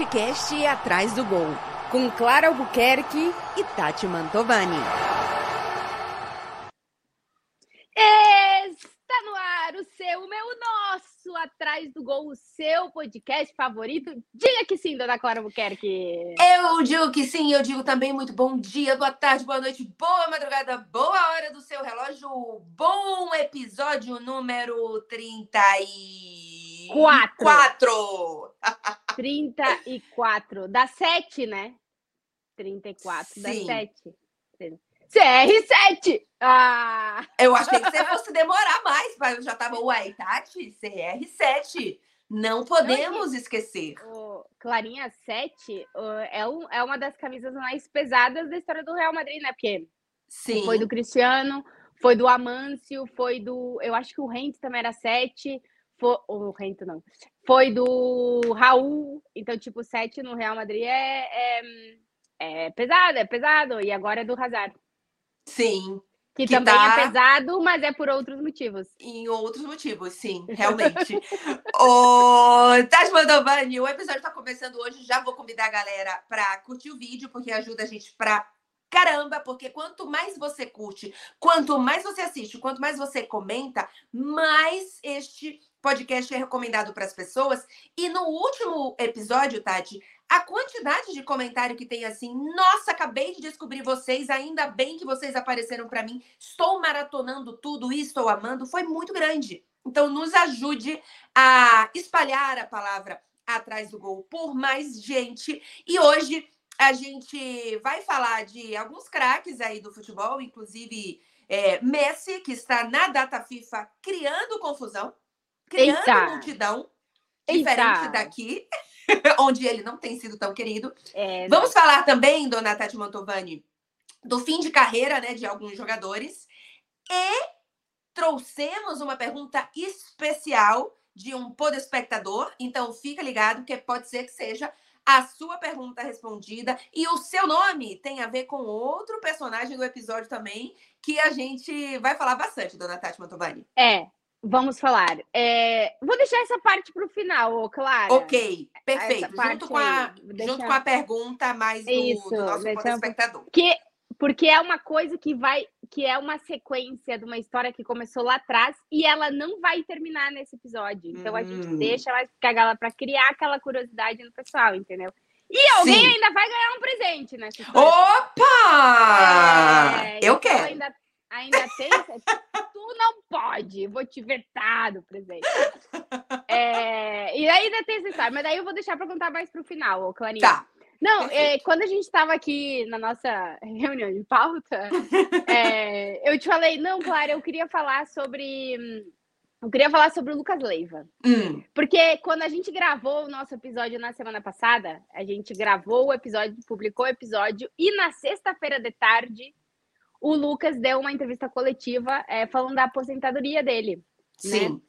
podcast Atrás do Gol, com Clara Albuquerque e Tati Mantovani. Está no ar o seu, o meu, o nosso Atrás do Gol, o seu podcast favorito. Diga que sim, dona Clara Albuquerque. Eu digo que sim, eu digo também muito bom dia, boa tarde, boa noite, boa madrugada, boa hora do seu relógio. Bom episódio número 34. Quatro. 34. Dá 7, né? 34, dá Sim. 7. CR7! Ah! Eu achei que você fosse demorar mais, mas eu já tava, uai, Tati, CR7. Não podemos esquecer. O Clarinha 7 uh, é, um, é uma das camisas mais pesadas da história do Real Madrid, né? Porque Sim. foi do Cristiano, foi do Amâncio, foi do. Eu acho que o Rento também era 7. Foi, o Rento não. Foi do Raul. Então, tipo, 7 no Real Madrid é, é, é pesado, é pesado. E agora é do Hazard. Sim. Que, Que também tá- é pesado, mas é por outros motivos. Em outros motivos, sim, realmente. Ô, Tati Mandovani, o episódio tá começando hoje. Já vou convidar a galera pra curtir o vídeo, porque ajuda a gente pra caramba. Porque quanto mais você curte, quanto mais você assiste, quanto mais você comenta, mais este podcast é recomendado para as pessoas. E no último episódio, Tati, a quantidade de comentário que tem assim, nossa, acabei de descobrir vocês, ainda bem que vocês apareceram para mim, estou maratonando tudo e estou amando, foi muito grande. Então, nos ajude a espalhar a palavra atrás do gol por mais gente. E hoje a gente vai falar de alguns craques aí do futebol, inclusive é, Messi, que está na data FIFA criando confusão, criando Eita. multidão, diferente daqui, onde ele não tem sido tão querido. É, Vamos falar também, dona Tati Mantovani, do fim de carreira né, de alguns jogadores. E trouxemos uma pergunta especial de um podespectador. Então, fica ligado, porque pode ser que seja a sua pergunta respondida. E o seu nome tem a ver com outro personagem do episódio também, que a gente vai falar bastante, dona Tati Mantovani. É, vamos falar. É, vou deixar essa parte para o final, Clara. Ok, perfeito. Junto com, a, junto com a pergunta mais do, Isso, do nosso um podespectador. Porque, é uma coisa que vai, que é uma sequência de uma história que começou lá atrás e ela não vai terminar nesse episódio. Então a gente Hum. deixa mais pra galera para criar aquela curiosidade no pessoal, entendeu? E alguém Sim. ainda vai ganhar um presente história. Opa! É, Eu então quero. Ainda, ainda tem. tu não pode, vou te vetar do presente. É, e ainda tem essa história, mas daí eu vou deixar para contar mais pro final, Clarinha. Tá. Não, é, quando a gente estava aqui na nossa reunião de pauta, é, eu te falei, não, Clara, eu queria falar sobre. Eu queria falar sobre o Lucas Leiva. Hum, Porque quando a gente gravou o nosso episódio na semana passada, a gente gravou o episódio, publicou o episódio, e na sexta-feira de tarde, o Lucas deu uma entrevista coletiva é, falando da aposentadoria dele. sim.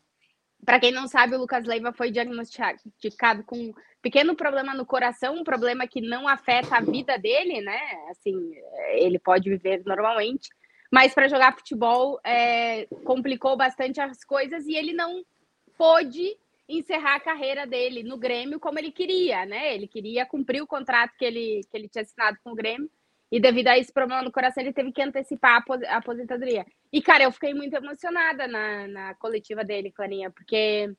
Para quem não sabe, o Lucas Leiva foi diagnosticado com um pequeno problema no coração, um problema que não afeta a vida dele, né? Assim, ele pode viver normalmente, mas para jogar futebol é, complicou bastante as coisas e ele não pôde encerrar a carreira dele no Grêmio como ele queria, né? Ele queria cumprir o contrato que ele, que ele tinha assinado com o Grêmio. E devido a esse problema no coração, ele teve que antecipar a apos- a aposentadoria. E, cara, eu fiquei muito emocionada na, na coletiva dele, Clarinha, porque.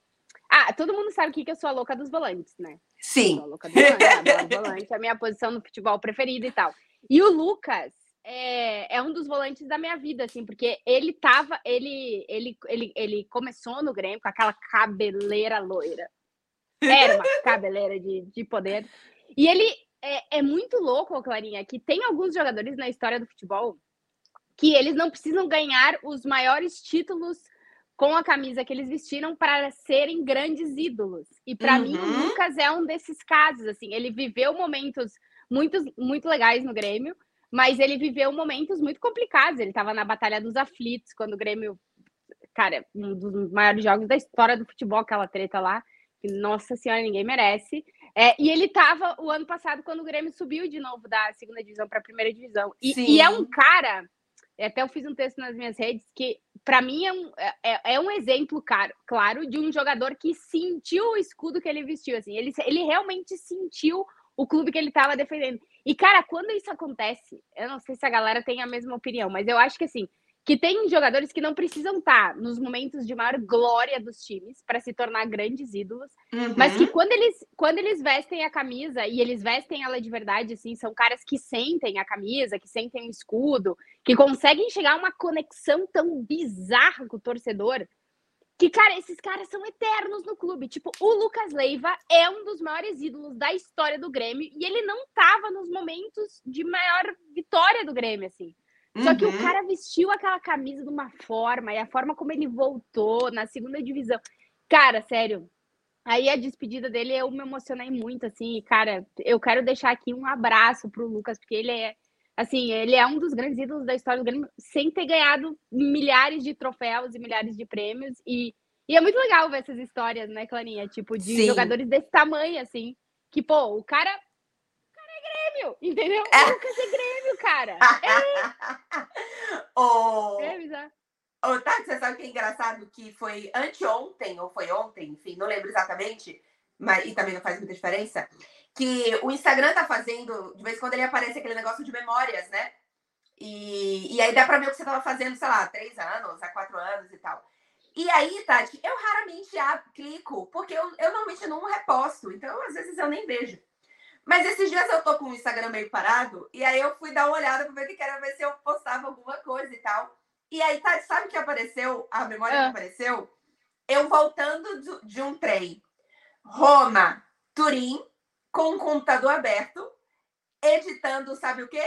Ah, todo mundo sabe aqui que eu sou a louca dos volantes, né? Sim. Sou a louca dos volantes, volante, a minha posição no futebol preferida e tal. E o Lucas é, é um dos volantes da minha vida, assim, porque ele tava. Ele, ele, ele, ele começou no Grêmio com aquela cabeleira loira. Era uma cabeleira de, de poder. E ele é, é muito louco, Clarinha, que tem alguns jogadores na história do futebol que eles não precisam ganhar os maiores títulos com a camisa que eles vestiram para serem grandes ídolos. E para mim, o Uhum. Lucas é um desses casos. Assim, ele viveu momentos muito, muito legais no Grêmio, mas ele viveu momentos muito complicados. Ele estava na Batalha dos Aflitos, quando o Grêmio, cara, um dos maiores jogos da história do futebol, aquela treta lá, que, nossa senhora, ninguém merece. É, e ele estava o ano passado, quando o Grêmio subiu de novo da segunda divisão para a primeira divisão. E, e é um cara até eu fiz um texto nas minhas redes que, para mim, é um, é, é, é um exemplo claro, claro de um jogador que sentiu o escudo que ele vestiu. Assim, ele, ele realmente sentiu o clube que ele estava defendendo. E, cara, quando isso acontece, eu não sei se a galera tem a mesma opinião, mas eu acho que assim, que tem jogadores que não precisam estar nos momentos de maior glória dos times para se tornar grandes ídolos, uhum. mas que quando eles, quando eles vestem a camisa e eles vestem ela de verdade, assim, são caras que sentem a camisa, que sentem o escudo, que conseguem chegar a uma conexão tão bizarra com o torcedor, que, cara, esses caras são eternos no clube. Tipo, o Lucas Leiva é um dos maiores ídolos da história do Grêmio e ele não tava nos momentos de maior vitória do Grêmio, assim. Só uhum. que o uhum. cara vestiu aquela camisa de uma forma, e a forma como ele voltou na segunda divisão. Cara, sério. Aí a despedida dele eu me emocionei muito, assim. Cara, eu quero deixar aqui um abraço pro Lucas, porque ele é, assim, ele é um dos grandes ídolos da história do Grêmio, sem ter ganhado milhares de troféus e milhares de prêmios. E, e é muito legal ver essas histórias, né, Clarinha? Tipo, de Sim. jogadores desse tamanho, assim. Que, pô, o cara Grêmio, entendeu? É. O Lucas é Grêmio, cara. É. oh. É Tati, você sabe que é engraçado que foi anteontem, ou foi ontem, enfim, não lembro exatamente, mas e também não faz muita diferença, que o Instagram tá fazendo, de vez em quando ele aparece aquele negócio de memórias, né? E, e aí dá pra ver o que você tava fazendo, sei lá, há três anos, há quatro anos e tal. E aí, Tati, eu raramente clico, porque eu, eu normalmente não reposto, então às vezes eu nem vejo. Mas esses dias eu tô com o Instagram meio parado, e aí eu fui dar uma olhada para ver o que era, ver se eu postava alguma coisa e tal. E aí, tá, sabe o que apareceu? A memória que ah. apareceu? Eu voltando de um trem. Roma, Turim, com o computador aberto, editando, sabe o quê?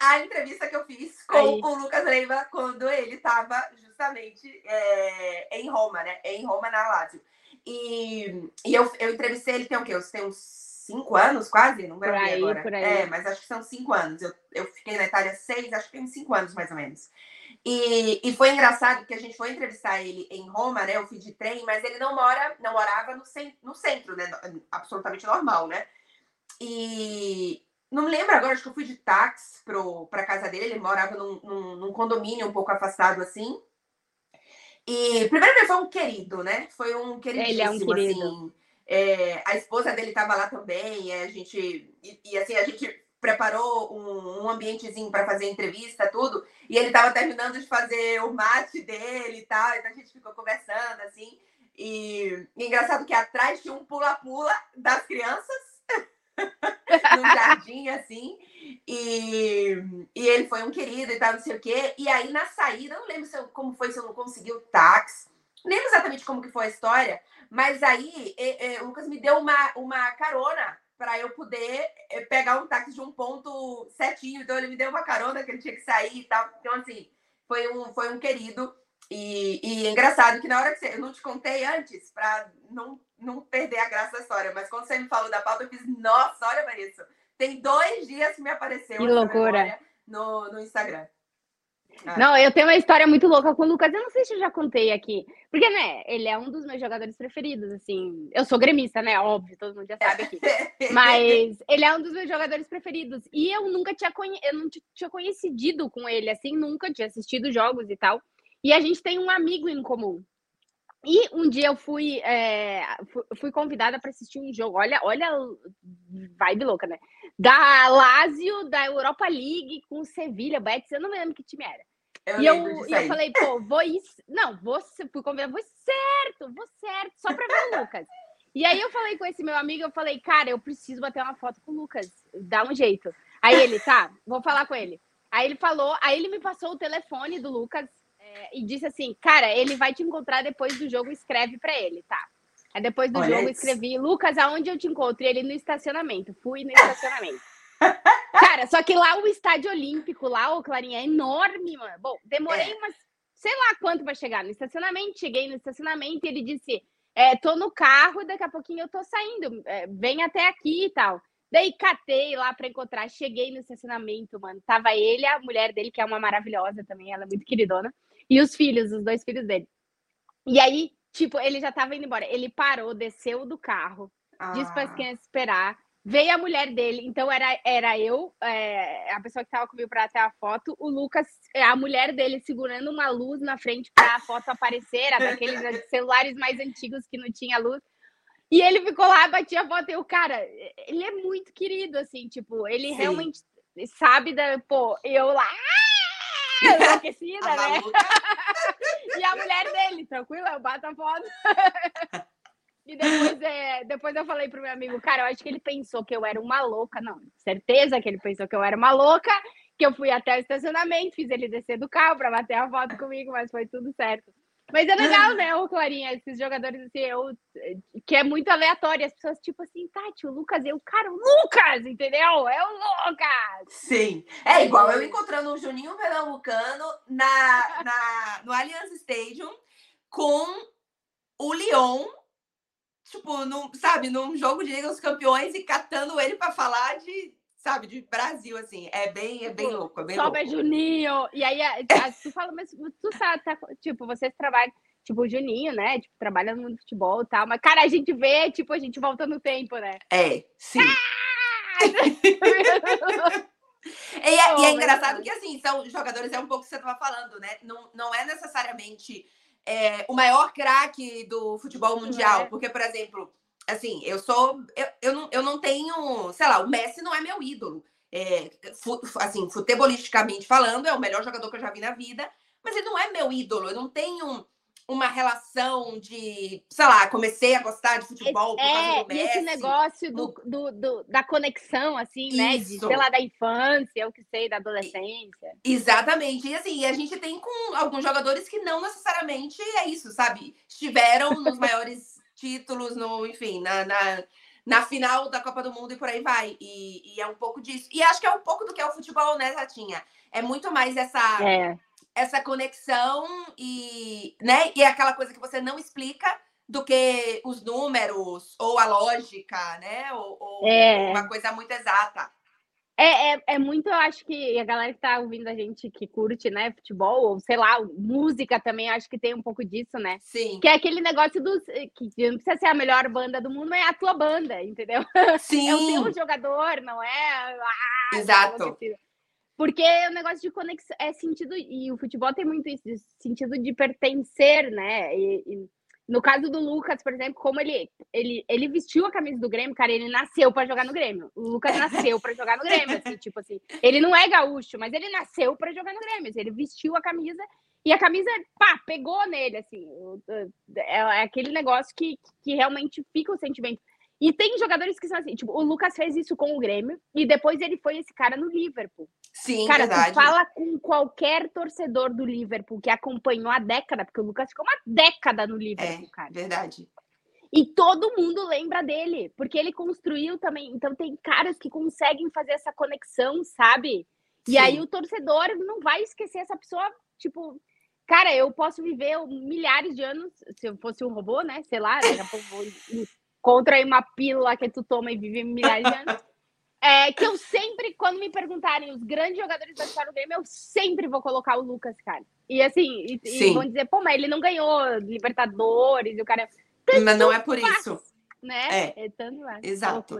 A entrevista que eu fiz com aí. o Lucas Leiva quando ele estava justamente é, em Roma, né? Em Roma, na Lazio. E, e eu, eu entrevistei ele, tem o quê? Eu tenho uns cinco anos, quase, não lembro aí, agora. É, mas acho que são cinco anos. Eu, eu fiquei na Itália seis, acho que tem cinco anos mais ou menos. E, e foi engraçado que a gente foi entrevistar ele em Roma, né? Eu fui de trem, mas ele não mora, não morava no, no centro, né? Absolutamente normal, né? E não me lembro agora, acho que eu fui de táxi para casa dele. Ele morava num, num, num, condomínio um pouco afastado assim. E primeiro ele foi um querido, né? Foi um queridíssimo, ele é um querido. assim. É, a esposa dele estava lá também, a gente e, e, assim a gente preparou um, um ambientezinho para fazer entrevista, tudo, e ele estava terminando de fazer o mate dele e tal, então a gente ficou conversando assim. E, e engraçado que atrás tinha um pula-pula das crianças no jardim, assim. E, e ele foi um querido e tal, não sei o quê. E aí, na saída, eu não lembro eu, como foi, se eu não consegui o táxi. Lembro exatamente como que foi a história, mas aí é, é, o Lucas me deu uma, uma carona para eu poder é, pegar um táxi de um ponto certinho. Então ele me deu uma carona que ele tinha que sair e tal. Então, assim, foi um, foi um querido. E, e é engraçado que na hora que você. Eu não te contei antes, para não, não perder a graça da história, mas quando você me falou da pauta, eu fiz, nossa, olha para isso. Tem dois dias que me apareceu que loucura. no, no Instagram. É. Não, eu tenho uma história muito louca com o Lucas. Eu não sei se eu já contei aqui. Porque, né, ele é um dos meus jogadores preferidos, assim. Eu sou gremista, né? Óbvio, todo mundo já sabe aqui. Mas ele é um dos meus jogadores preferidos. E eu nunca tinha, conhe... eu não tinha conhecido com ele, assim, nunca tinha assistido jogos e tal. E a gente tem um amigo em comum. E um dia eu fui, é, fui convidada para assistir um jogo. Olha, olha, vibe louca, né? Da Lazio, da Europa League com Sevilha, Betis, eu não me lembro que time era. Eu e eu, e eu falei, pô, vou ir. Não, vou, fui convidada, vou certo, vou certo, só para ver o Lucas. E aí eu falei com esse meu amigo, eu falei, cara, eu preciso bater uma foto com o Lucas, dá um jeito. Aí ele, tá, vou falar com ele. Aí ele falou, aí ele me passou o telefone do Lucas é, e disse assim, cara, ele vai te encontrar depois do jogo, escreve para ele, tá? Aí depois do Olha jogo isso. escrevi, Lucas, aonde eu te encontro? E ele no estacionamento. Fui no estacionamento. Cara, só que lá o estádio olímpico, lá, o Clarinha, é enorme, mano. Bom, demorei é. umas, sei lá quanto para chegar no estacionamento. Cheguei no estacionamento e ele disse: é, tô no carro, daqui a pouquinho eu tô saindo, é, vem até aqui e tal. Daí catei lá para encontrar, cheguei no estacionamento, mano. Tava ele, a mulher dele, que é uma maravilhosa também, ela é muito queridona, e os filhos, os dois filhos dele. E aí, tipo, ele já tava indo embora. Ele parou, desceu do carro, ah. disse para as crianças esperar Veio a mulher dele, então era, era eu, é, a pessoa que tava comigo para ter a foto, o Lucas, a mulher dele segurando uma luz na frente para a foto aparecer, era daqueles celulares mais antigos que não tinha luz. E ele ficou lá, batia a foto, e o cara, ele é muito querido, assim, tipo, ele Sim. realmente sabe da, pô, eu lá, enlouquecida, né? e a mulher dele, tranquila, eu bato a foto. E depois, é, depois eu falei pro meu amigo, cara, eu acho que ele pensou que eu era uma louca. Não, certeza que ele pensou que eu era uma louca, que eu fui até o estacionamento, fiz ele descer do carro para bater a foto comigo, mas foi tudo certo. Mas é legal, né, o Clarinha, esses jogadores assim, eu, que é muito aleatório. As pessoas, tipo assim, Tati, o Lucas, eu, cara, o Lucas, entendeu? É o Lucas! Sim. É igual eu encontrando o Juninho Pernambucano na, na, no Allianz Stadium com o Leon tipo, num, sabe, num jogo de Liga dos Campeões e catando ele para falar de, sabe, de Brasil, assim. É bem, é bem tipo, louco, é bem Sobe louco. Juninho. E aí, tu fala, mas tu sabe, tá, tipo, vocês trabalham, tipo, o Juninho, né? Tipo, trabalha no futebol e tal. Mas, cara, a gente vê, tipo, a gente volta no tempo, né? É, sim. Ah! e, é, oh, e é engraçado que, assim, são jogadores, é um pouco o que você estava falando, né? Não, não é necessariamente é, o maior craque do futebol mundial. É. Porque, por exemplo, assim, eu sou. Eu, eu, não, eu não tenho. Sei lá, o Messi não é meu ídolo. É, fu, assim, futebolisticamente falando, é o melhor jogador que eu já vi na vida, mas ele não é meu ídolo. Eu não tenho uma relação de, sei lá, comecei a gostar de futebol por causa é, do Messi. esse negócio do, do, do, da conexão, assim, Isso. né? De, sei lá, da infância, eu que sei, da adolescência. Exatamente. E assim, a gente tem com alguns jogadores que não necessariamente é isso, sabe? Estiveram nos maiores títulos, no, enfim, na, na, na, final da Copa do Mundo e por aí vai. E, e, é um pouco disso. E acho que é um pouco do que é o futebol, né, Tatinha? É muito mais essa... É essa conexão e, né, e é aquela coisa que você não explica do que os números ou a lógica, né? Ou, ou é. uma coisa muito exata. É, é, é, muito, eu acho que a galera que tá ouvindo a gente que curte, né, futebol, ou sei lá, música também, acho que tem um pouco disso, né? Sim. Que é aquele negócio dos. que não precisa ser a melhor banda do mundo, é a tua banda, entendeu? Sim. É o teu jogador, não é. Ah, Exato. Porque o negócio de conexão é sentido, e o futebol tem muito isso, sentido de pertencer, né? E, e, no caso do Lucas, por exemplo, como ele, ele, ele vestiu a camisa do Grêmio, cara, ele nasceu para jogar no Grêmio. O Lucas nasceu para jogar no Grêmio, assim, tipo assim. Ele não é gaúcho, mas ele nasceu para jogar no Grêmio. Assim, ele vestiu a camisa e a camisa, pá, pegou nele, assim. É, é aquele negócio que, que realmente fica o sentimento. E tem jogadores que são assim, tipo, o Lucas fez isso com o Grêmio e depois ele foi esse cara no Liverpool. Sim, cara, verdade. tu fala com qualquer torcedor do Liverpool que acompanhou a década, porque o Lucas ficou uma década no Liverpool, é, cara. Verdade. E todo mundo lembra dele, porque ele construiu também. Então tem caras que conseguem fazer essa conexão, sabe? E Sim. aí o torcedor não vai esquecer essa pessoa, tipo, cara, eu posso viver milhares de anos, se eu fosse um robô, né? Sei lá, daqui a pouco vou contra uma pílula que tu toma e vive milhares de anos. É, que eu sempre, quando me perguntarem os grandes jogadores da história do Grêmio, eu sempre vou colocar o Lucas, cara. E assim, e, e vão dizer, pô, mas ele não ganhou Libertadores, e o cara. Mas não é por faz, isso. Né? É, é tanto mais. Exato.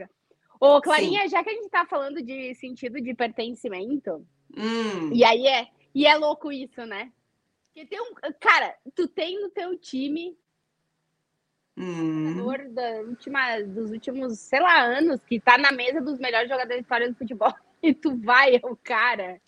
Ô, Clarinha, Sim. já que a gente tá falando de sentido de pertencimento, hum. e aí é. E é louco isso, né? Porque tem um. Cara, tu tem no teu time Hum. Da última, dos últimos, sei lá, anos, que tá na mesa dos melhores jogadores da história do futebol. E tu vai, é o cara.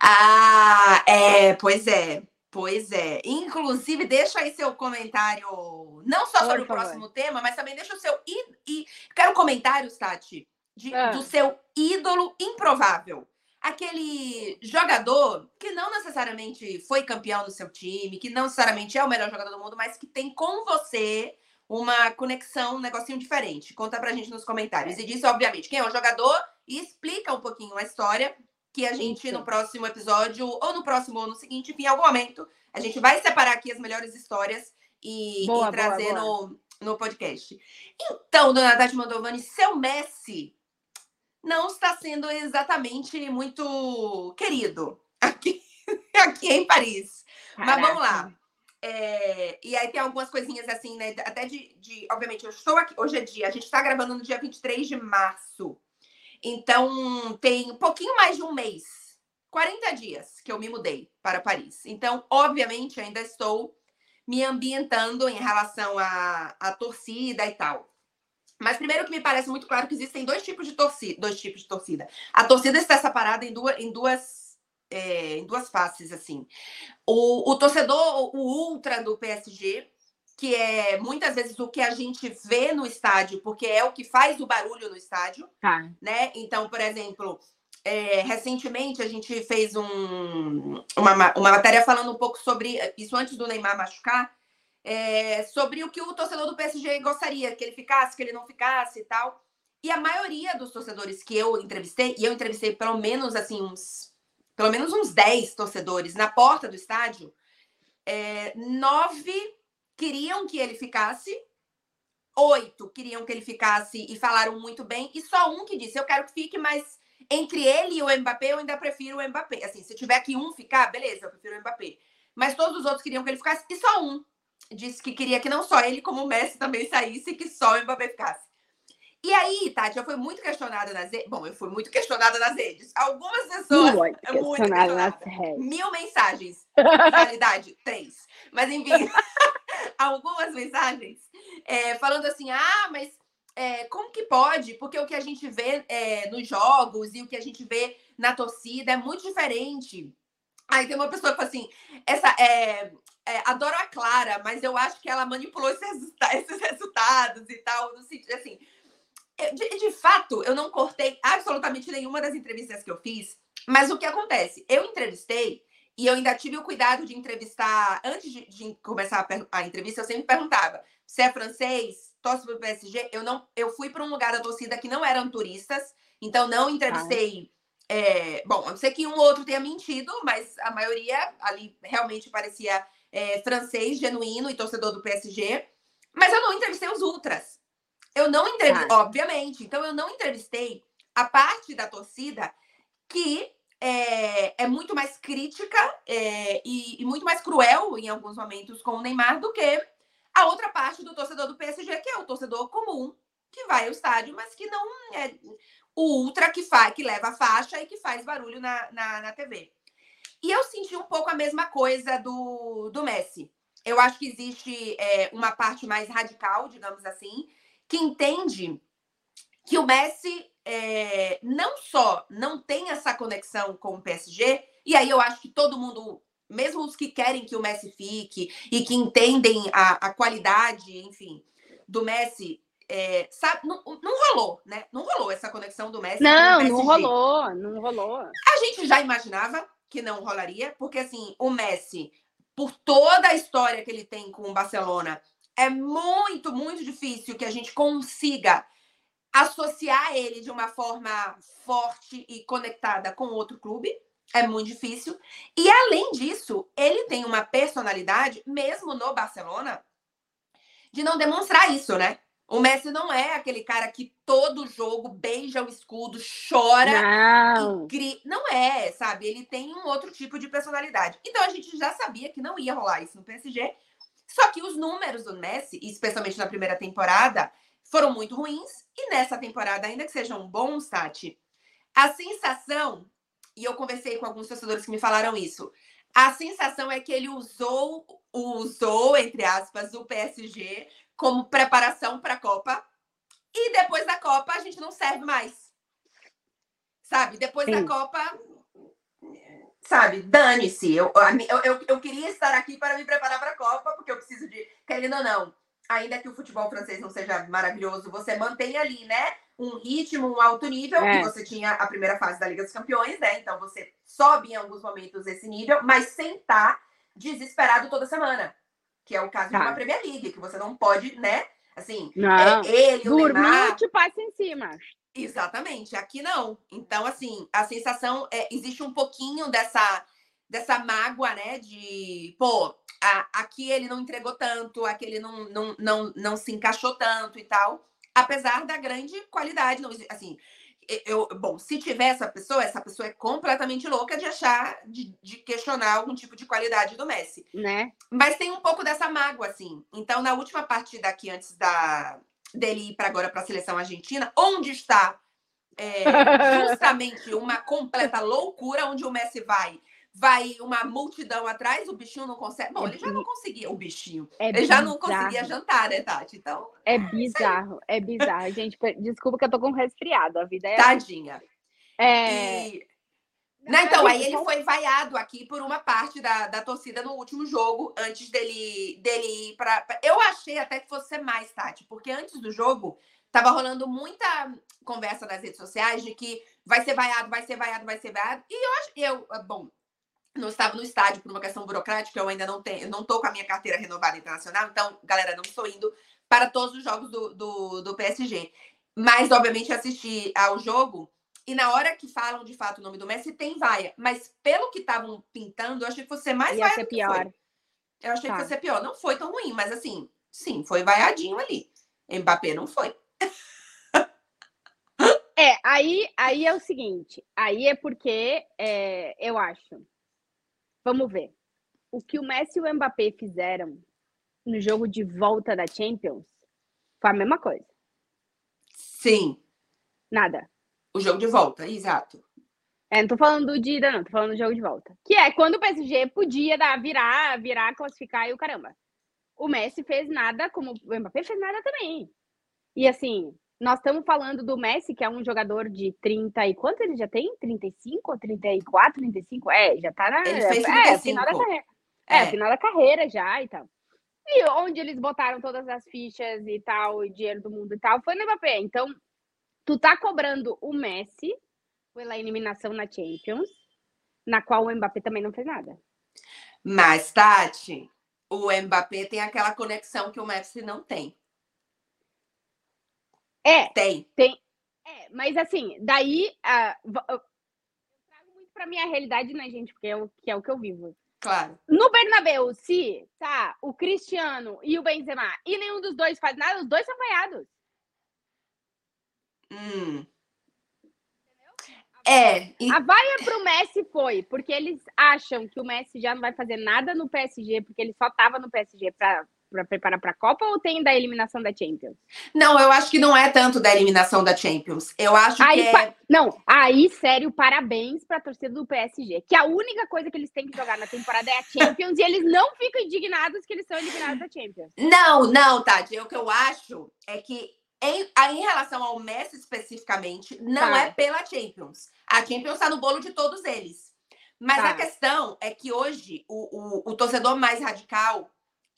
Ah, é, pois é. Pois é. Inclusive, deixa aí seu comentário, não só sobre o próximo tema, mas também deixa o seu. E quero comentários, Tati, de, ah. do seu ídolo improvável. Aquele jogador que não necessariamente foi campeão do seu time, que não necessariamente é o melhor jogador do mundo, mas que tem com você uma conexão, um negocinho diferente. Conta pra gente nos comentários. E diz, obviamente, quem é o jogador e explica um pouquinho a história que a gente, Isso. no próximo episódio, ou no próximo ou no seguinte, enfim, em algum momento, a gente vai separar aqui as melhores histórias e, boa, e trazer boa, boa. No, no podcast. Então, dona Tati Mandovani, seu Messi não está sendo exatamente muito querido aqui, aqui em Paris. Caraca. Mas vamos lá. É, e aí tem algumas coisinhas assim, né? Até de, de. Obviamente, eu estou aqui. Hoje é dia. A gente está gravando no dia 23 de março. Então, tem um pouquinho mais de um mês. 40 dias que eu me mudei para Paris. Então, obviamente, ainda estou me ambientando em relação à, à torcida e tal. Mas primeiro que me parece muito claro que existem dois tipos de torcida, dois tipos de torcida. A torcida está separada em duas, em duas, é, em duas faces, assim. O, o torcedor, o ultra do PSG, que é muitas vezes o que a gente vê no estádio, porque é o que faz o barulho no estádio, tá. né? Então, por exemplo, é, recentemente a gente fez um, uma, uma matéria falando um pouco sobre isso antes do Neymar machucar, é, sobre o que o torcedor do PSG gostaria, que ele ficasse, que ele não ficasse e tal. E a maioria dos torcedores que eu entrevistei, e eu entrevistei pelo menos assim uns pelo menos uns 10 torcedores na porta do estádio, é, nove queriam que ele ficasse, oito queriam que ele ficasse e falaram muito bem, e só um que disse: Eu quero que fique, mas entre ele e o Mbappé, eu ainda prefiro o Mbappé. Assim, se tiver que um ficar, beleza, eu prefiro o Mbappé. Mas todos os outros queriam que ele ficasse, e só um disse que queria que não só ele, como o Messi também saísse e que só o Mbappé ficasse. E aí, Tati, eu fui muito questionada nas redes. Bom, eu fui muito questionada nas redes. Algumas pessoas. Muito é questionada, muito questionada. nas redes. Mil mensagens. Na realidade, três. Mas, enfim, algumas mensagens é, falando assim: ah, mas é, como que pode? Porque o que a gente vê é, nos jogos e o que a gente vê na torcida é muito diferente. Aí tem uma pessoa que fala assim: essa, é, é, adoro a Clara, mas eu acho que ela manipulou esses, resulta esses resultados e tal, no sentido assim. De, de, fato, eu não cortei absolutamente nenhuma das entrevistas que eu fiz, mas o que acontece? Eu entrevistei e eu ainda tive o cuidado de entrevistar, antes de, de começar a, a, entrevista, eu sempre perguntava: se é francês, torce para o PSG? Eu, não, eu fui para um lugar da torcida que não eram turistas, então não entrevistei. É, bom, a não ser que um ou outro tenha mentido, mas a maioria ali realmente parecia é, francês genuíno e torcedor do PSG, mas eu não entrevistei os ultras. Eu não entrevistei, ah. obviamente. Então, eu não entrevistei a parte da torcida que é, é muito mais crítica é, e, e, muito mais cruel em alguns momentos com o Neymar do que a outra parte do torcedor do PSG, que é o torcedor comum, que vai ao estádio, mas que não é o ultra que faz, que leva a faixa e que faz barulho na, na, na TV. E eu senti um pouco a mesma coisa do, do Messi. Eu acho que existe é, uma parte mais radical, digamos assim, que entende que o Messi é, não só não tem essa conexão com o PSG, e aí eu acho que todo mundo, mesmo os que querem que o Messi fique e que entendem a, a qualidade, enfim, do Messi, é, sabe, não, não, rolou, né? Não rolou essa conexão do Messi. Não, não rolou, não rolou. A gente já imaginava, que não rolaria, porque assim, o Messi, por toda a história que ele tem com o Barcelona, é muito, muito difícil que a gente consiga associar ele de uma forma forte e conectada com outro clube. É muito difícil. E além disso, ele tem uma personalidade, mesmo no Barcelona, de não demonstrar isso, né? O Messi não é aquele cara que todo jogo beija o escudo, chora não. e grita. Não é, sabe? Ele tem um outro tipo de personalidade. Então a gente já sabia que não ia rolar isso no PSG. Só que os números do Messi, especialmente na primeira temporada, foram muito ruins. E nessa temporada, ainda que sejam bons, Tati, a sensação, e eu conversei com alguns torcedores que me falaram isso, a sensação é que ele usou, usou, entre aspas, o PSG como preparação para a Copa. E depois da Copa a gente não serve mais. Sabe? Depois Sim. da Copa, sabe, dane-se. Eu, eu, eu, eu, queria estar aqui para me preparar para a Copa, porque eu preciso de, querendo ou não, ainda que o futebol francês não seja maravilhoso, você mantém ali, né? Um ritmo, um alto nível, é. você tinha a primeira fase da Liga dos Campeões, né? Então você sobe em alguns momentos esse nível, mas sem estar tá desesperado toda semana que é o caso tá. de uma Premier League, que você não pode, né? Assim, não. É ele, o Neymar... te passa em cima. Exatamente, aqui não. Então, assim, a sensação é, existe um pouquinho dessa dessa mágoa, né? De, pô, a, aqui ele não entregou tanto, aqui ele não, não, não, não se encaixou tanto e tal. Apesar da grande qualidade, não, assim, eu, bom, se tiver essa pessoa, essa pessoa é completamente louca de achar, de, de questionar algum tipo de qualidade do Messi. Né? Mas tem um pouco dessa mágoa, assim. Então, na última partida aqui, antes da, dele ir para agora para a seleção argentina, onde está é, justamente uma completa loucura, onde o Messi vai vai uma multidão atrás, o bichinho não consegue. Bom, ele já não conseguia, o bichinho. É ele bizarro. já não conseguia jantar, né, Tati? Então. É, é bizarro, é bizarro. Gente, desculpa que eu tô com resfriado. A vida é. Tadinha. É. E... Não, então, aí ele foi vaiado aqui por uma parte da, da torcida no último jogo, antes dele, dele ir para. Eu achei até que fosse ser mais, Tati, porque antes do jogo tava rolando muita conversa nas redes sociais de que vai ser vaiado, vai ser vaiado, vai ser vaiado. E eu eu, bom, não estava no estádio por uma questão burocrática, eu ainda não tenho, não estou com a minha carteira renovada internacional, então, galera, não estou indo para todos os jogos do, do, do PSG. Mas, obviamente, assisti ao jogo e na hora que falam de fato o nome do Messi, tem vaia. Mas pelo que estavam pintando, eu achei que fosse mais Ia ser pior. Eu achei tá. que fosse pior. Não foi tão ruim, mas assim, sim, foi vaiadinho ali. Mbappé não foi. É, aí, aí é o seguinte, aí é porque é, eu acho Vamos ver. O que o Messi e o Mbappé fizeram no jogo de volta da Champions foi a mesma coisa. Sim. Nada. O jogo de volta, exato. É, não tô falando de ida, não, tô falando do jogo de volta. Que é quando o PSG podia dar, virar, virar, classificar e o caramba. O Messi fez nada, como o Mbappé fez nada também. E assim, nós estamos falando do Messi, que é um jogador de 30 e quanto ele já tem? 35 ou 34, 35? É, já tá na. Ele fez 35. É, final da carreira. É, é, final da carreira já e tal. E onde eles botaram todas as fichas e tal, o dinheiro do mundo e tal, foi no Mbappé. Então, tu tá cobrando o Messi pela eliminação na Champions, na qual o Mbappé também não fez nada. Mas, Tati, o Mbappé tem aquela conexão que o Messi não tem. É. Tem. Tem. É, mas assim, daí uh, eu trago muito pra minha realidade, né, gente? Porque é o, que é o que eu vivo. Claro. No Bernabéu, se tá o Cristiano e o Benzema e nenhum dos dois faz nada, os dois são vaiados. Hum. É. E... A vaia pro Messi foi porque eles acham que o Messi já não vai fazer nada no PSG, porque ele só tava no PSG para para preparar para a Copa ou tem da eliminação da Champions? Não, eu acho que não é tanto da eliminação da Champions. Eu acho aí, que é... Não, aí, sério, parabéns para a torcida do PSG, que a única coisa que eles têm que jogar na temporada é a Champions e eles não ficam indignados que eles são eliminados da Champions. Não, não, Tati, o que eu acho é que em, em relação ao Messi especificamente, não tá. é pela Champions. A Champions está no bolo de todos eles. Mas tá. a questão é que hoje o, o, o torcedor mais radical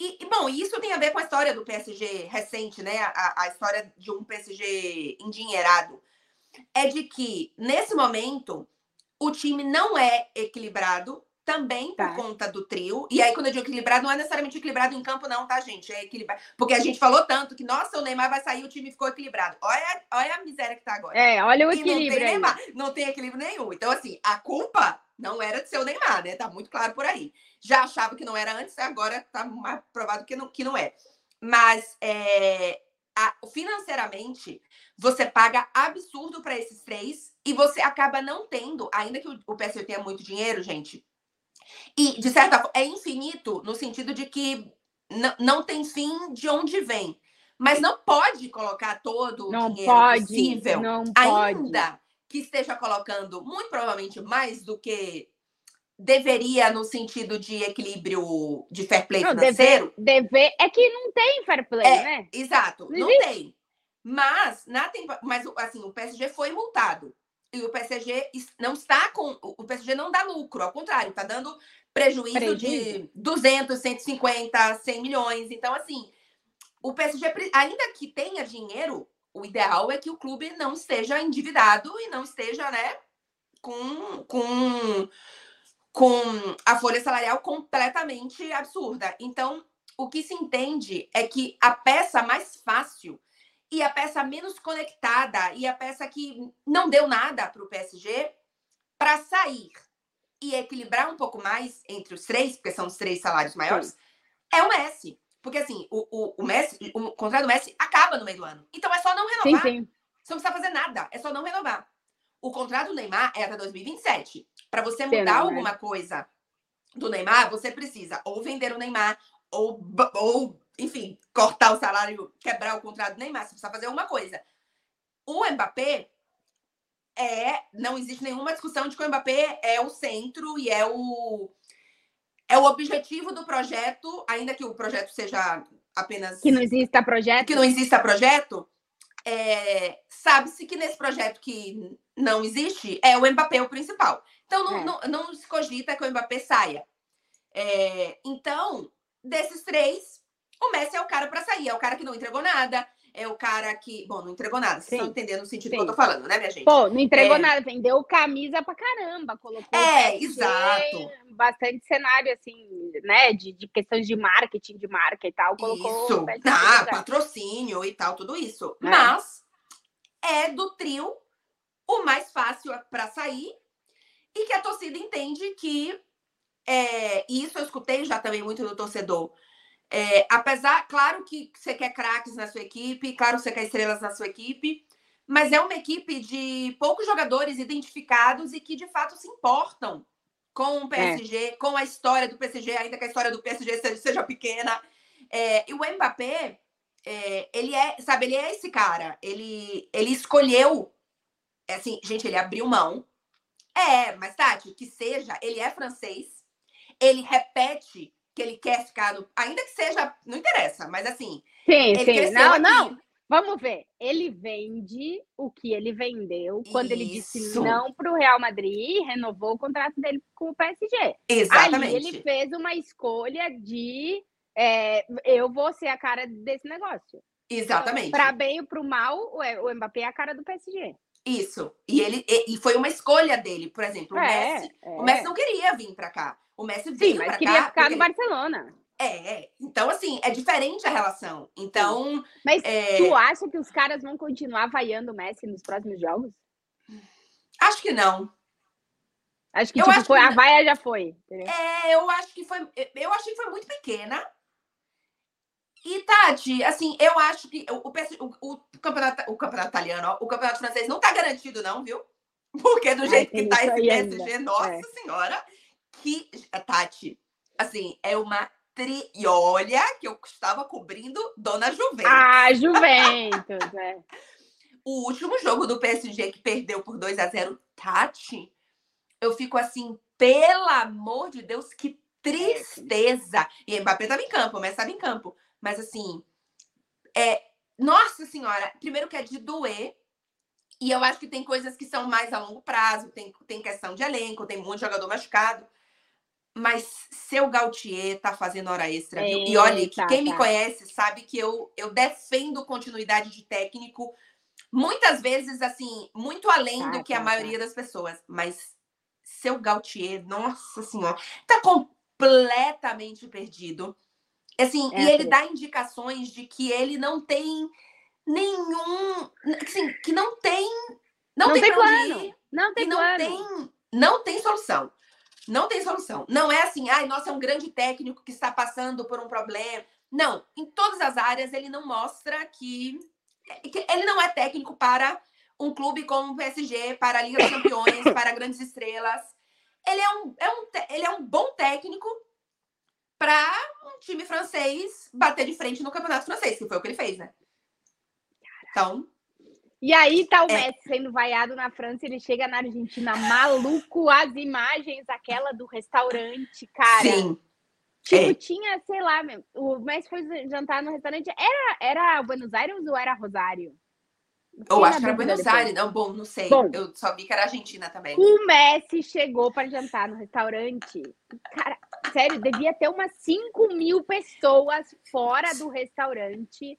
e, e, bom, isso tem a ver com a história do PSG recente, né? A, a história de um PSG endinheirado. É de que, nesse momento, o time não é equilibrado, também por tá. conta do trio. E aí, quando eu digo equilibrado, não é necessariamente equilibrado em campo, não, tá, gente? É equilibrado. Porque a gente falou tanto que, nossa, o Neymar vai sair, o time ficou equilibrado. Olha, olha a miséria que tá agora. É, olha o equilíbrio. não tem, Neymar, não tem equilíbrio nenhum. Então, assim, a culpa não era de ser o Neymar, né? Tá muito claro por aí já achava que não era antes, agora está mais provado que não, que não é. Mas é, a, financeiramente, você paga absurdo para esses três e você acaba não tendo, ainda que o, o PSG tenha muito dinheiro, gente. E, de certa forma, é infinito no sentido de que não tem fim de onde vem. Mas não pode colocar todo o não dinheiro pode, possível, não ainda pode. que esteja colocando, muito provavelmente, mais do que deveria no sentido de equilíbrio de fair play não, financeiro. Dever, dever, é que não tem fair play, é, né? Exato, não, não tem. Mas na mas assim, o PSG foi multado. E o PSG não está com o PSG não dá lucro, ao contrário, está dando prejuízo, prejuízo de 200, 150, 100 milhões. Então assim, o PSG ainda que tenha dinheiro, o ideal é que o clube não esteja endividado e não esteja, né, com, com com a folha salarial completamente absurda. Então, o que se entende é que a peça mais fácil e a peça menos conectada e a peça que não deu nada para o PSG para sair e equilibrar um pouco mais entre os três, porque são os três salários maiores, é o Messi. Porque assim, o, o, o Messi, o contrato do Messi acaba no meio do ano. Então é só não renovar. Sim, sim. Você não precisa fazer nada, é só não renovar. o contrato do Neymar é até 2027. Para você mudar não, é. alguma coisa do Neymar, você precisa ou vender o Neymar, ou, ou, enfim, cortar o salário, quebrar o contrato do Neymar. Você precisa fazer alguma coisa. O Mbappé é. Não existe nenhuma discussão de que o Mbappé é o centro e é o. É o objetivo do projeto, ainda que o projeto seja apenas Que não exista projeto. que não exista projeto, é, sabe-se que nesse projeto que não existe, é o Mbappé o principal. Então, não, É. não, não se cogita que o Mbappé saia. É, então, desses três, o Messi é o cara para sair. É o cara que não entregou nada. É o cara que. Bom, não entregou nada. Vocês Sim. estão entendendo o sentido Sim. que eu tô falando, né, minha gente? Pô, não entregou É. nada, vendeu camisa pra caramba, colocou É, exato. bastante cenário, assim, né, de, de questões de marketing, de marca e tal, colocou Isso. Ah, lugar. patrocínio e tal, tudo isso. É. Mas é do trio o mais fácil para sair e que a torcida entende que. É, e isso eu escutei já também muito do torcedor. É, apesar, claro que você quer craques na sua equipe, claro que você quer estrelas na sua equipe, mas é uma equipe de poucos jogadores identificados e que de fato se importam com o PSG, com a história do PSG, ainda que a história do PSG seja, seja pequena. É, e o Mbappé, é, ele é, sabe, ele é esse cara. Ele, ele escolheu, é assim, gente, ele abriu mão. É, mas Tati, que seja, ele é francês, ele repete que ele quer ficar no, ainda que seja, não interessa, mas assim, Sim, sim. Não, aqui. não. Vamos ver. Ele vende o que ele vendeu quando ele disse Isso. não para o Real Madrid e renovou o contrato dele com o PSG. exatamente. Ali ele fez uma escolha de é, eu vou ser a cara desse negócio. Exatamente. Para bem ou para o mal, o o Mbappé é a cara do PSG. Isso. E ele e, e foi uma escolha dele, por exemplo, o Messi. é. O Messi não queria vir para cá. O Messi Sim, veio mas para queria cá. ficar porque no ele- Barcelona. É, então assim, é diferente a relação. Então, Mas é, tu acha que os caras vão continuar vaiando o Messi nos próximos jogos? acho que não. Acho que Eu tipo, acho foi, que a vaia já foi. entendeu? É, eu acho que foi. Eu achei que foi muito pequena. E, Tati, assim, eu acho que o, o, o, campeonato, o campeonato italiano, ó, o campeonato francês não tá garantido, não, viu? Porque do jeito tem que tá isso esse PSG, nossa É. senhora, que. Tati, assim, é uma tri. E olha que eu estava cobrindo Dona Juventus. Ah, Juventus, é. O último jogo do PSG que perdeu por 2 a 0 Tati, eu fico assim, pelo amor de Deus, que tristeza. E Mbappé estava em campo, Messi estava em campo. Mas assim, é, nossa senhora, primeiro que é de doer. E eu acho que tem coisas que são mais a longo prazo, tem, tem questão de elenco, tem muito jogador machucado. Mas seu Gautier tá fazendo hora extra, viu? E olha, que quem me tá. conhece sabe que eu, eu defendo continuidade de técnico muitas vezes, assim, muito além Tá, do que a tá, maioria das pessoas. Mas seu Gautier, nossa senhora, tá completamente perdido. Assim, É, e ele Felipe. dá indicações de que ele não tem nenhum. Assim, que não tem. Não, Não tem, tem plano. ir. Não tem não plano. tem, não tem solução. Não tem solução. Não é assim, ai, nossa, é um grande técnico que está passando por um problema. Não, em todas as áreas ele não mostra que, que ele não é técnico para um clube como o PSG, para a Liga dos Campeões, para grandes estrelas. Ele é um, é um, ele é um bom técnico para um time francês bater de frente no campeonato francês, que foi o que ele fez, né? Então, E aí tá o É. Messi sendo vaiado na França, ele chega na Argentina maluco, as imagens, aquela do restaurante, cara. sim. Tipo, é. tinha, sei lá, o Messi foi jantar no restaurante, era, era Buenos Aires ou era Rosário? Eu acho que era Buenos. Aires. Não, bom, não sei. Bom. Eu só vi que era Argentina também. O Messi chegou para jantar no restaurante. Cara, sério, devia ter umas 5 mil pessoas fora do restaurante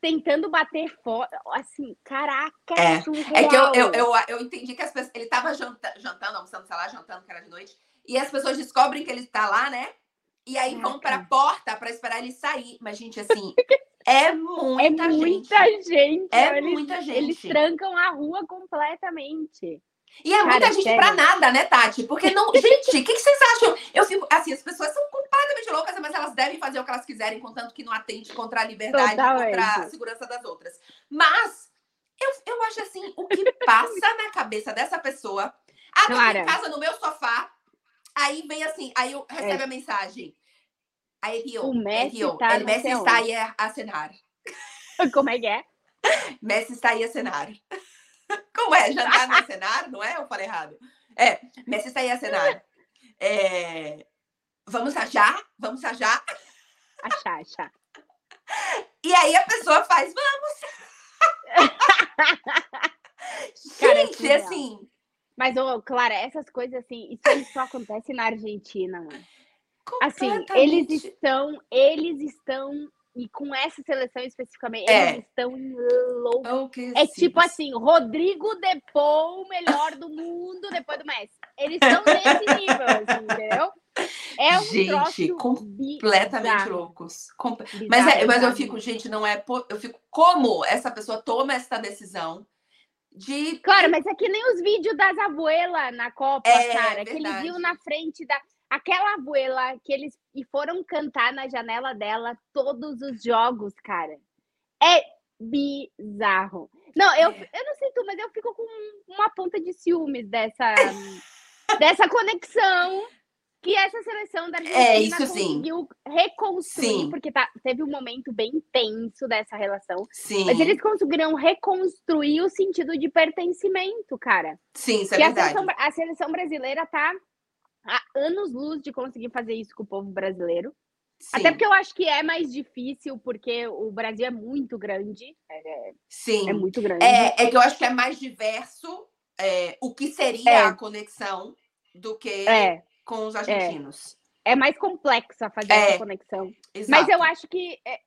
tentando bater fora. Assim, caraca, É, surreal. É que eu, eu, eu, eu entendi que as pessoas. Ele tava janta, jantando, almoçando, sei lá, jantando, que era de noite. E as pessoas descobrem que ele tá lá, né? E aí vão pra Caraca. porta pra esperar ele sair. Mas, gente, assim, é É muita, muita gente. gente. É eles, muita gente. Eles trancam a rua completamente. E é Cara, muita gente sério. pra nada, né, Tati? Porque não. Gente, o que, que vocês acham? Eu fico. Assim, as pessoas são completamente loucas, mas elas devem fazer o que elas quiserem, contanto que não atente contra a liberdade e contra a Totalmente. segurança das outras. Mas eu, eu acho assim, o que passa na cabeça dessa pessoa. Ah, tô Clara. em casa no meu sofá. Aí vem assim, aí eu recebe É. a mensagem. Aí Rio, O Messi Rio, tá el não Messi está aí a, a cenar. Como é que é? Messi está aí a cenar. Como é? Jantar no cenar, não é? Eu falei errado. É, Messi está aí a cenar. É, vamos achar? Vamos achar? Achar, achar. E aí a pessoa faz, vamos! Cara, é Gente, surreal. assim, Mas, ô, Clara, essas coisas assim, isso só acontece na Argentina, mano. Assim, eles estão, eles estão, e com essa seleção especificamente, É. eles estão loucos. É tipo assim, Rodrigo Depou, o melhor do mundo depois do Messi. Eles estão nesse nível, assim, entendeu? É um Gente, completamente bizarro, loucos. Bizarro, Mas, é, mas eu fico, gente, não é. po- Eu fico, como essa pessoa toma essa decisão de. Claro, mas é que nem os vídeos das abuelas na Copa, É, cara, que eles verdade. iam na frente da. Aquela abuela que eles e foram cantar na janela dela todos os jogos, cara. É bizarro. Não, eu, É. eu não sei tu, mas eu fico com uma ponta de ciúmes dessa, dessa conexão que essa seleção da Argentina É, isso sim. conseguiu reconstruir, Sim. porque tá, teve um momento bem tenso dessa relação. Sim, Mas eles conseguiram reconstruir o sentido de pertencimento, cara. sim, isso é que a verdade. seleção, a seleção brasileira tá há anos-luz de conseguir fazer isso com o povo brasileiro. Sim, Até porque eu acho que é mais difícil, porque o Brasil é muito grande. É, sim. é muito grande. É, é que eu acho que é mais diverso é, o que seria É. a conexão do que É, com os argentinos. é mais complexo a fazer É, essa conexão. Exato. Mas eu acho que é,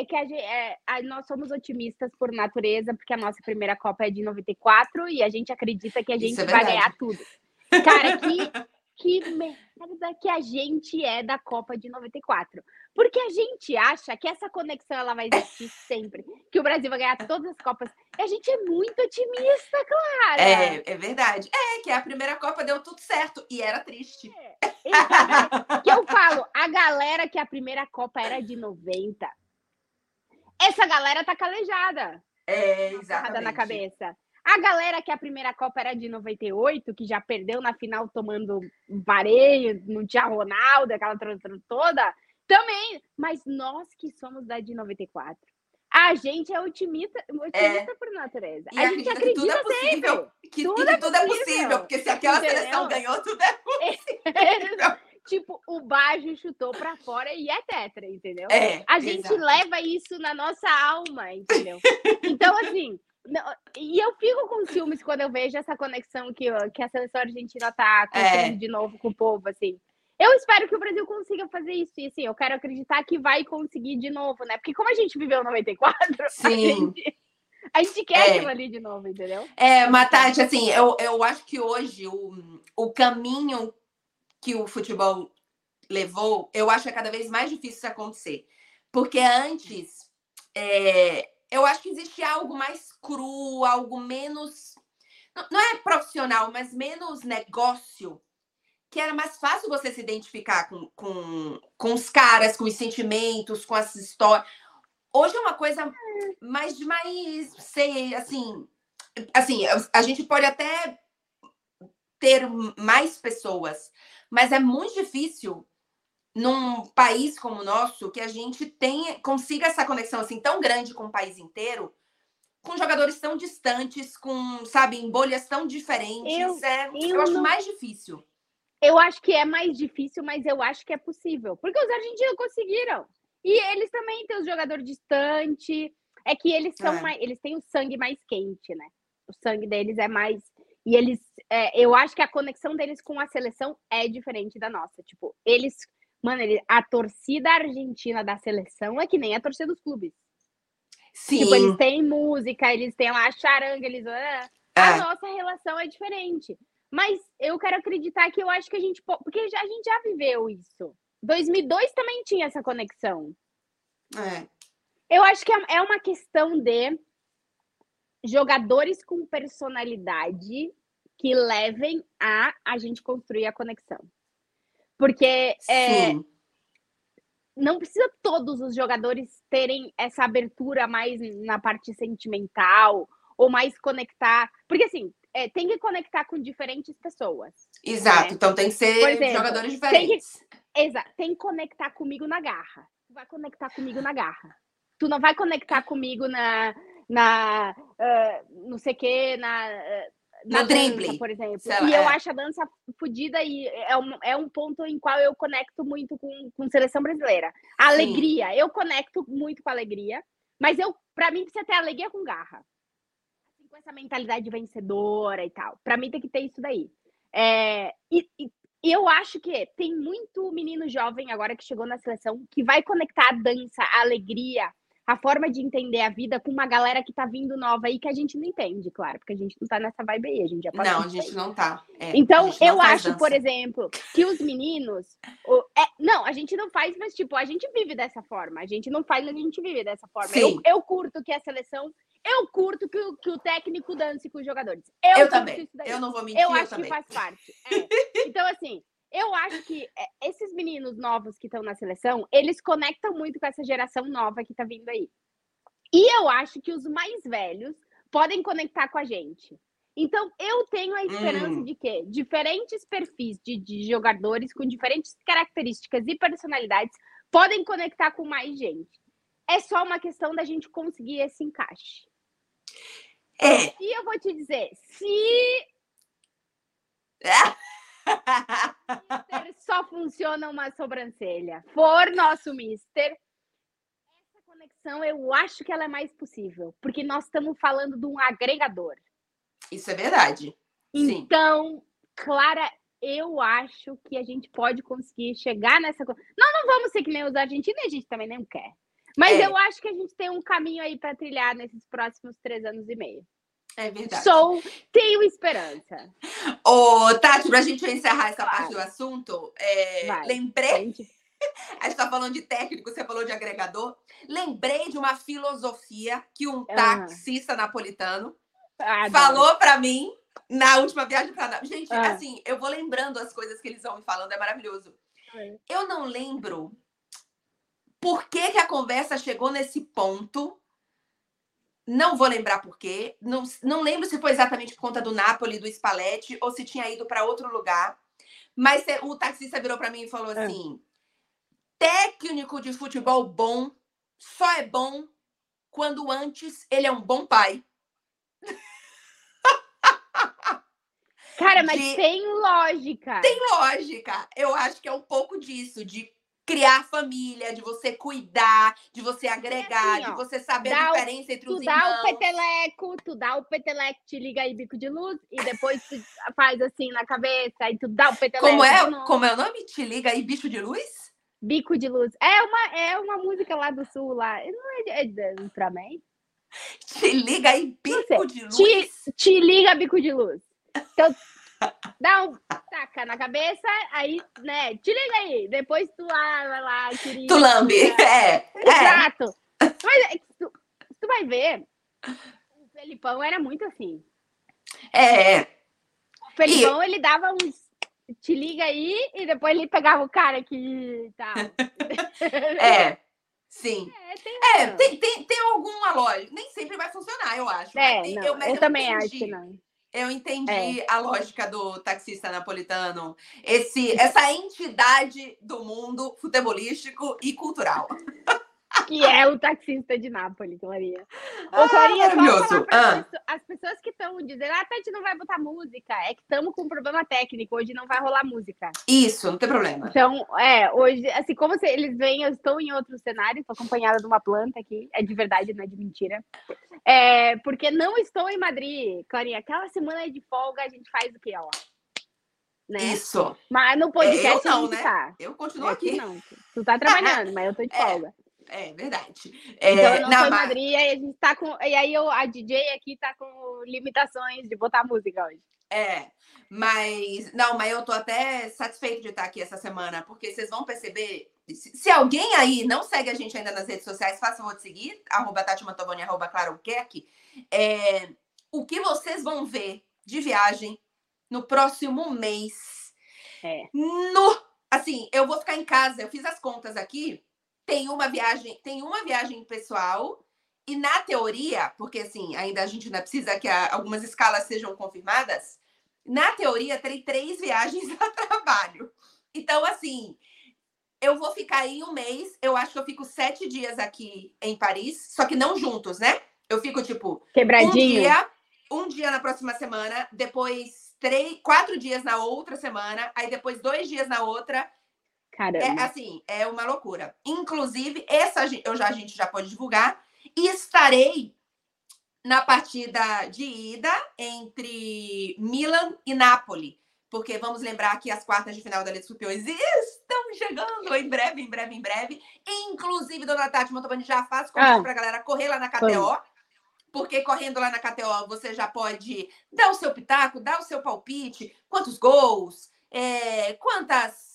é que a gente, é, a- nós somos otimistas por natureza, porque a nossa primeira Copa é de 94 e a gente acredita que a gente é vai ganhar tudo. Cara, que, que merda que a gente é da Copa de 94. Porque a gente acha que essa conexão ela vai existir sempre, que o Brasil vai ganhar todas as Copas. E a gente é muito otimista, cara. É, é verdade. É, que a primeira Copa deu tudo certo e era triste. Exatamente. que eu falo, a galera que a primeira Copa era de 90, essa galera tá calejada. É, porrada exatamente. na cabeça. A galera que a primeira Copa era de 98, que já perdeu na final tomando vareio, não tinha Ronaldo, aquela toda, também. Mas nós que somos da de 94, a gente é otimista, otimista por natureza. E a gente acredita que tudo é possível. sempre. Que, Tudo que é tudo é possível. possível. Porque se aquela Entendeu? seleção ganhou, tudo é possível. tipo, o Baggio chutou pra fora e é tetra, entendeu? É, A gente exato. leva isso na nossa alma, entendeu? Então, assim, eu fico com ciúmes quando eu vejo essa conexão que, que a seleção argentina tá construindo É. de novo com o povo, assim. Eu espero que o Brasil consiga fazer isso, e assim, eu quero acreditar que vai conseguir de novo, né? Porque como a gente viveu 94, a Sim. gente, a gente quer É. aquilo ali de novo, entendeu? É, Matati, assim, eu, eu acho que hoje o, o caminho que o futebol levou, eu acho que é cada vez mais difícil isso acontecer. Porque antes, é, eu acho que existia algo mais cru, algo menos. Não, não é profissional, mas menos negócio, que era mais fácil você se identificar com, com, com os caras, com os sentimentos, com as histórias. Hoje é uma coisa mais de mais, sei, assim, assim, a gente pode até ter mais pessoas, mas é muito difícil num país como o nosso que a gente tenha, consiga essa conexão assim tão grande com o país inteiro, com jogadores tão distantes, com, sabe, em bolhas tão diferentes. Eu- é, eu, eu acho não- mais difícil. Eu acho que é mais difícil, mas eu acho que é possível. Porque os argentinos conseguiram. E eles também têm os jogadores distantes. É que eles são É. mais. Eles têm o sangue mais quente, né? O sangue deles é mais. E eles. é, eu acho que a conexão deles com a seleção é diferente da nossa. Tipo, eles. Mano, ele- a torcida argentina da seleção é que nem a torcida dos clubes. Sim. Tipo, eles têm música, eles têm lá a charanga, eles. ah, a é. nossa relação é diferente. Mas eu quero acreditar que eu acho que a gente. po- Porque a gente já viveu isso. 2002 também tinha essa conexão. é. Eu acho que é é uma questão de jogadores com personalidade que levem a a gente construir a conexão. Porque é, não precisa todos os jogadores terem essa abertura mais na parte sentimental ou mais conectar. Porque assim, é, tem que conectar com diferentes pessoas. Exato, né? então tem que ser exemplo, jogadores diferentes. Exato, tem que conectar comigo na garra. Tu vai conectar comigo na garra. Tu não vai conectar comigo na. na uh, não sei o quê, na. Na, dança, por exemplo. Lá, e eu é. acho a dança fodida e é um, é um ponto em qual eu conecto muito com, com seleção brasileira. A Sim. alegria, eu conecto muito com a alegria, mas eu, para mim, precisa ter alegria com garra. Assim, com essa mentalidade vencedora e tal. Para mim tem que ter isso daí. É, e, e e eu acho que tem muito menino jovem agora que chegou na seleção que vai conectar a dança, a alegria, a forma de entender a vida com uma galera que tá vindo nova aí que a gente não entende, claro, porque a gente não tá nessa vibe aí, a gente já passou Não, a gente não tá. É, Então, não eu acho, dança. por exemplo, que os meninos. o- é, não, a gente não faz, mas, tipo, a gente vive dessa forma. A gente não faz, mas a gente vive dessa forma. Eu, Sim. eu curto que a seleção. Eu curto que o, que o técnico dance com os jogadores. Eu, Eu também. Eu não vou mentir, Eu eu, acho também. que faz parte. É. Então, assim, eu acho que é, esses meninos novos que estão na seleção, eles conectam muito com essa geração nova que tá vindo aí. E eu acho que os mais velhos podem conectar com a gente. Então, eu tenho a esperança Hum. de que diferentes perfis de, de jogadores com diferentes características e personalidades podem conectar com mais gente. É só uma questão da gente conseguir esse encaixe. É. E eu vou te dizer, se Mister só funciona uma sobrancelha. For nosso Mister, essa conexão eu acho que ela é mais possível, porque nós estamos falando de um agregador. Isso é verdade. Sim. Então, Clara, eu acho que a gente pode conseguir chegar nessa coisa. Nós não vamos ser que nem os argentinos, a gente também não quer. Mas É. eu acho que a gente tem um caminho aí para trilhar nesses próximos três anos e meio. É verdade. Sou, tenho esperança. Ô, Tati, pra gente encerrar essa parte do assunto, é, Vai. lembrei, Gente, a gente tá falando de técnico, você falou de agregador. Lembrei de uma filosofia que um Ah. taxista napolitano adoro. falou pra mim na última viagem Nápoles. Gente, Ah. assim, eu vou lembrando as coisas que eles vão me falando, é maravilhoso. É. Eu não lembro por que, que a conversa chegou nesse ponto. Não vou lembrar por quê. Não, não lembro se foi exatamente por conta do Napoli, do Spalletti, ou se tinha ido para outro lugar. Mas o taxista virou para mim e falou É. assim: técnico de futebol bom só é bom quando antes ele é um bom pai. Cara, mas de- tem lógica. Tem lógica. Eu acho que é um pouco disso, de criar família, de você cuidar, de você agregar, assim, ó, de você saber a o- diferença entre Tu os dá o irmãos. peteleco, tu dá o peteleco, te liga aí bico de luz, e depois tu faz assim na cabeça, aí tu dá o peteleco. Como é, como é o nome? Te liga aí, bicho de luz? Bico de luz. É uma, é uma música lá do sul, lá. Não é, de- é de Ultraman? Te liga aí, bico de luz. Te, te liga bico de luz. Então, dá um taca na cabeça, aí, né, te liga aí. Depois tu lá, vai lá, querida. Tu lambe. É, é. Exato. Mas é que tu, tu vai ver, o Felipão era muito assim. É, é. O Felipão, ele dava uns. Te liga aí, e depois ele pegava o cara aqui e tal. É, sim. É, tem. É, tem, tem, tem alguma lógica. Nem sempre vai funcionar, eu acho. É, mas não, eu, eu, mas eu também entendi. acho que não. Eu entendi É. a lógica do taxista napolitano. Esse, essa entidade do mundo futebolístico e cultural. Que é o taxista de Nápoles, Clarinha. Ah, Ô, Clarinha, maravilhoso. Ah. as pessoas que estão dizendo, ah, Tati não vai botar música, é que estamos com um problema técnico, hoje não vai rolar música. Isso, não tem problema. Então, é, hoje, assim, como se eles veem, eu estou em outro cenário, estou acompanhada de uma planta aqui, é de verdade, não é de mentira. É, porque não estou em Madrid, Clarinha, aquela semana de folga a gente faz o quê, ó? Né? Isso. Mas no podcast eu não, né? tá. Eu continuo É, aqui. tu não, tu tá trabalhando, mas eu tô de É, folga. É verdade. É, Então eu não, tô em mas- Madrid, aí a gente tá com. E aí eu, a DJ aqui tá com limitações de botar música hoje. É, mas não, mas eu tô até satisfeito de estar aqui essa semana, porque vocês vão perceber. Se, se alguém aí não segue a gente ainda nas redes sociais, faça favor de seguir, arroba Tati Mantovani, arroba Clara. É, o que vocês vão ver de viagem no próximo mês. É. No, assim, eu vou ficar em casa, eu fiz as contas aqui. Tem uma viagem, tem uma viagem pessoal e na teoria, porque assim, ainda a gente ainda precisa que algumas escalas sejam confirmadas, na teoria, terei três viagens a trabalho. Então, assim, eu vou ficar aí um mês. Eu acho que eu fico sete dias aqui em Paris, só que não juntos, né? Eu fico, tipo, Quebradinho. um dia, um dia na próxima semana, depois três, quatro dias na outra semana, aí depois dois dias na outra. Caramba. É assim, é uma loucura. Inclusive, essa eu já, a gente já pode divulgar. E estarei na partida de ida entre Milan e Napoli. Porque vamos lembrar que as quartas de final da Liga dos Campeões estão chegando em breve, em breve, em breve. Inclusive, Dona Tati Montalbani já faz convite Ah. para a galera correr lá na KTO. Porque correndo lá na KTO, você já pode dar o seu pitaco, dar o seu palpite, quantos gols, é, quantas,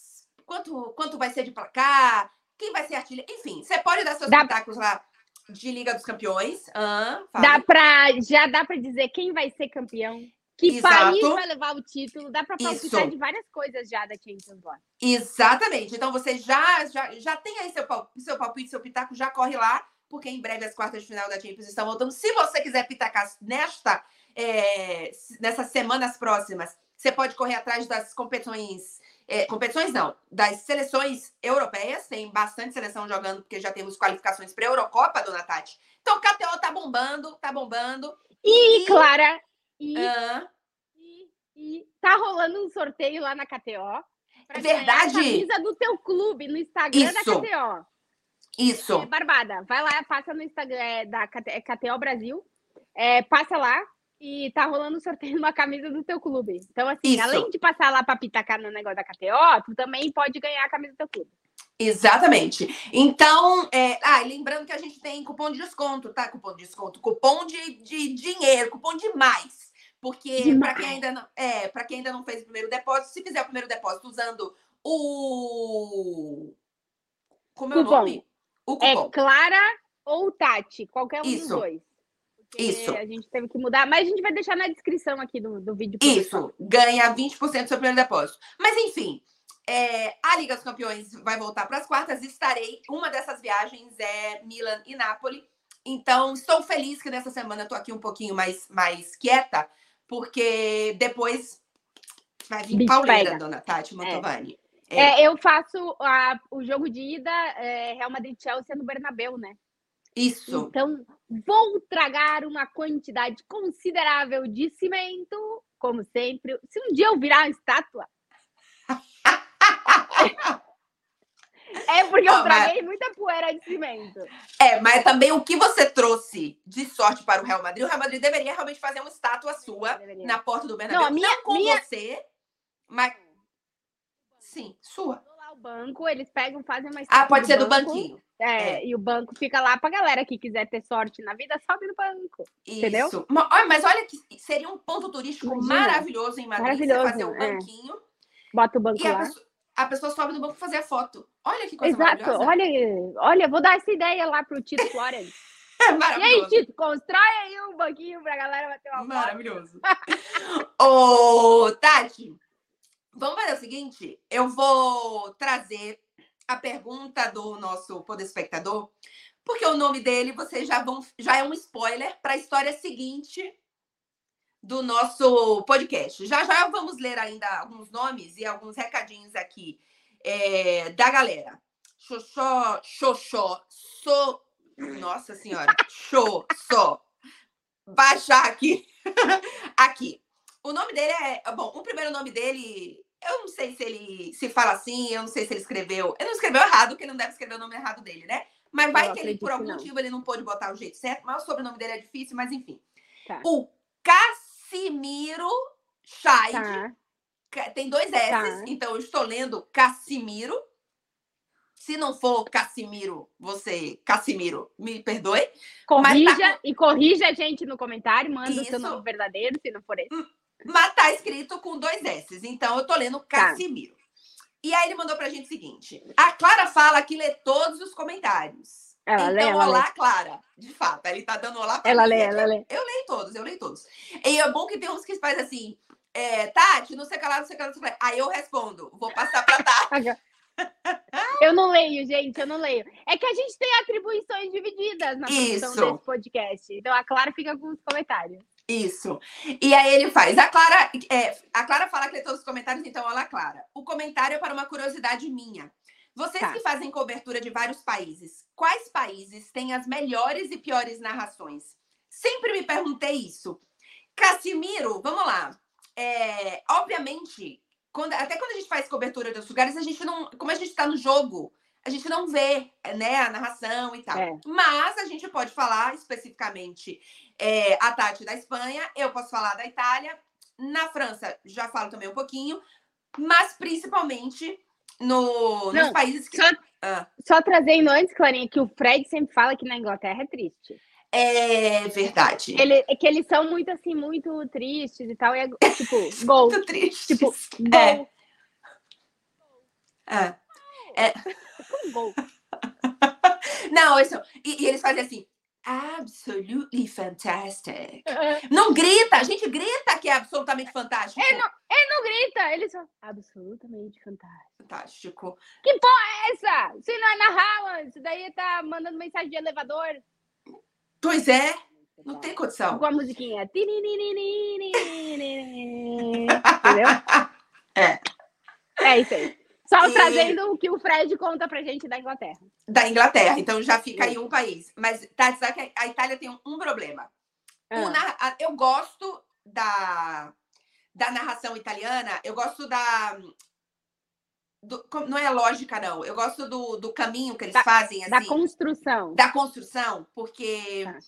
quanto, quanto vai ser de placar, quem vai ser artilheiro, enfim, você pode dar seus Dá- pitacos lá de Liga dos Campeões. Ah. Dá pra, já dá pra dizer quem vai ser campeão. Que Exato. país vai levar o título. Dá palpitar Isso. de várias coisas já da Champions lá. Exatamente. Então você já, já, já tem aí seu, seu palpite, seu pitaco, já corre lá, porque em breve as quartas de final da Champions estão voltando. Se você quiser pitacar nesta, é, nessas semanas próximas, você pode correr atrás das competições. É, competições não, das seleções europeias, tem bastante seleção jogando, porque já temos qualificações para a Eurocopa, dona Tati. Então o KTO tá bombando, tá bombando. E, E- Clara, e, Ah, e, e tá rolando um sorteio lá na KTO. pra Verdade. a camisa do teu clube no Instagram da Isso. KTO. isso. É, Barbada, vai lá, passa no Instagram é, da KT é KTO Brasil, é, passa lá e tá rolando um sorteio de uma camisa do teu clube. Então, assim, Isso. além de passar lá pra pitacar no negócio da KTO, tu também pode ganhar a camisa do teu clube. Exatamente. Então, é... ah, lembrando que a gente tem cupom de desconto, tá? Cupom de desconto, cupom de, de dinheiro, cupom de mais. Porque para quem ainda não, é, para quem ainda não fez o primeiro depósito, se fizer o primeiro depósito usando o como é o Cupom. nome? O É cupom. Clara ou Tati, qualquer um dos Isso. dois. Isso. A gente teve que mudar, mas a gente vai deixar na descrição aqui do, do vídeo. Isso, ganha 20% do seu primeiro depósito. Mas enfim, é, a Liga dos Campeões vai voltar para as quartas. Estarei. Uma dessas viagens é Milan e Nápoles. Então, estou feliz que nessa semana eu tô aqui um pouquinho mais, mais quieta, porque depois vai vir Bicho pauleira, pega. dona Tati Mantovani. É. É, eu faço a- o jogo de ida é, Real Madrid e Chelsea no Bernabéu, né? Isso. Então, vou tragar uma quantidade considerável de cimento, como sempre. Se um dia eu virar uma estátua. é porque eu Ó, mas- traguei muita poeira de cimento. É, mas também o que você trouxe de sorte para o Real Madrid, o Real Madrid deveria realmente fazer uma estátua sua Deveria. na porta do Bernabéu. Não, a minha- com minha- você, mas sim, sua. O banco, eles pegam, fazem uma estátua. Ah, pode ser do banco, banquinho. É, É. e o banco fica lá pra galera que quiser ter sorte na vida, sobe no banco. Entendeu? Isso. Olha, Mas olha que seria um ponto turístico Imagina. maravilhoso em Madrid. Você Maravilhoso, fazer um é. banquinho Bota o banco e a lá. pessoa, a pessoa sobe no banco fazer a foto. Olha que coisa Exato. maravilhosa. Olha, olha, vou dar essa ideia lá pro Tito Florence. É E aí. Tito, constrói aí um banquinho pra galera bater uma foto. Maravilhoso. Ô, Tati, vamos fazer o seguinte: eu vou trazer a pergunta do nosso poder espectador, porque o nome dele vocês já vão, já é um spoiler para a história seguinte do nosso podcast. Já já vamos ler ainda alguns nomes e alguns recadinhos aqui é, da galera. Xoxó, xoxó, so. Nossa senhora, show, só. Baixar aqui. aqui. O nome dele é. Bom, o primeiro nome dele. Eu não sei se ele se fala assim, eu não sei se ele escreveu. Ele não escreveu errado, porque não deve escrever o nome errado dele, né? Mas vai Eu que ele, por algum não. motivo, ele não pôde botar o jeito certo, mas o sobrenome dele é difícil, mas enfim. Tá. O Cassimiro Scheid. Tá. Tem dois S, Tá. então eu estou lendo Cassimiro. Se não for Cassimiro, você, Cassimiro, me perdoe. Corrija tá e corrija a gente no comentário, manda o seu Isso. nome verdadeiro, se não for esse. Mas tá escrito com dois S, então eu tô lendo Tá. Cassimiro. E aí ele mandou pra gente o seguinte: a Clara fala que lê todos os comentários. Ela então, lê, ela olá, lê. Clara. De fato, ele tá dando olá pra Ela mim. lê, ela lê. Eu leio todos, eu leio todos. E é bom que tem uns que faz assim, é, Tati, não sei o que lá, não sei o que lá, não sei. Aí eu respondo, vou passar pra Tati. Eu não leio, gente, eu não leio. É que a gente tem atribuições divididas na produção Isso. desse podcast. Então a Clara fica com os comentários. Isso. E aí ele faz. A Clara, é, a Clara fala que lê todos os comentários, então olha, Clara. O comentário é para uma curiosidade minha. Vocês Tá. que fazem cobertura de vários países, quais países têm as melhores e piores narrações? Sempre me perguntei isso. Casimiro, vamos lá. É, obviamente, quando- até quando a gente faz cobertura de outros lugares, a gente não. Como a gente está no jogo, a gente não vê né, a narração e tal. É. Mas a gente pode falar especificamente é, a Tati da Espanha, eu posso falar da Itália. Na França, já falo também um pouquinho, mas principalmente no, nos Não, países que. Só, Ah. só trazendo antes, Clarinha, que o Fred sempre fala que na Inglaterra é triste. É verdade. Ele, é que eles são muito assim, muito tristes e tal. E é tipo, gol. Muito triste. Tipo, É. gol. Ah. Como gol. Não, isso. E, e eles fazem assim. Absolutely fantastic. Não grita, a gente grita que é absolutamente fantástico. É, não, ele não grita, ele só. Absolutamente fantástico. Fantástico. Essa! Isso não é na Haaland, isso daí tá mandando mensagem de elevador. Pois é, não tem condição. Com a musiquinha. Entendeu? É. É isso aí. Só E- trazendo o que o Fred conta pra gente da Inglaterra. Da Inglaterra, então já fica aí um país. Mas tá, sabe que a Itália tem um, um problema. Ah, a- Eu gosto da, da narração italiana, eu gosto da. do- não é lógica, não. Eu gosto do, do caminho que eles Da- fazem, da assim. construção. da construção, porque Tá.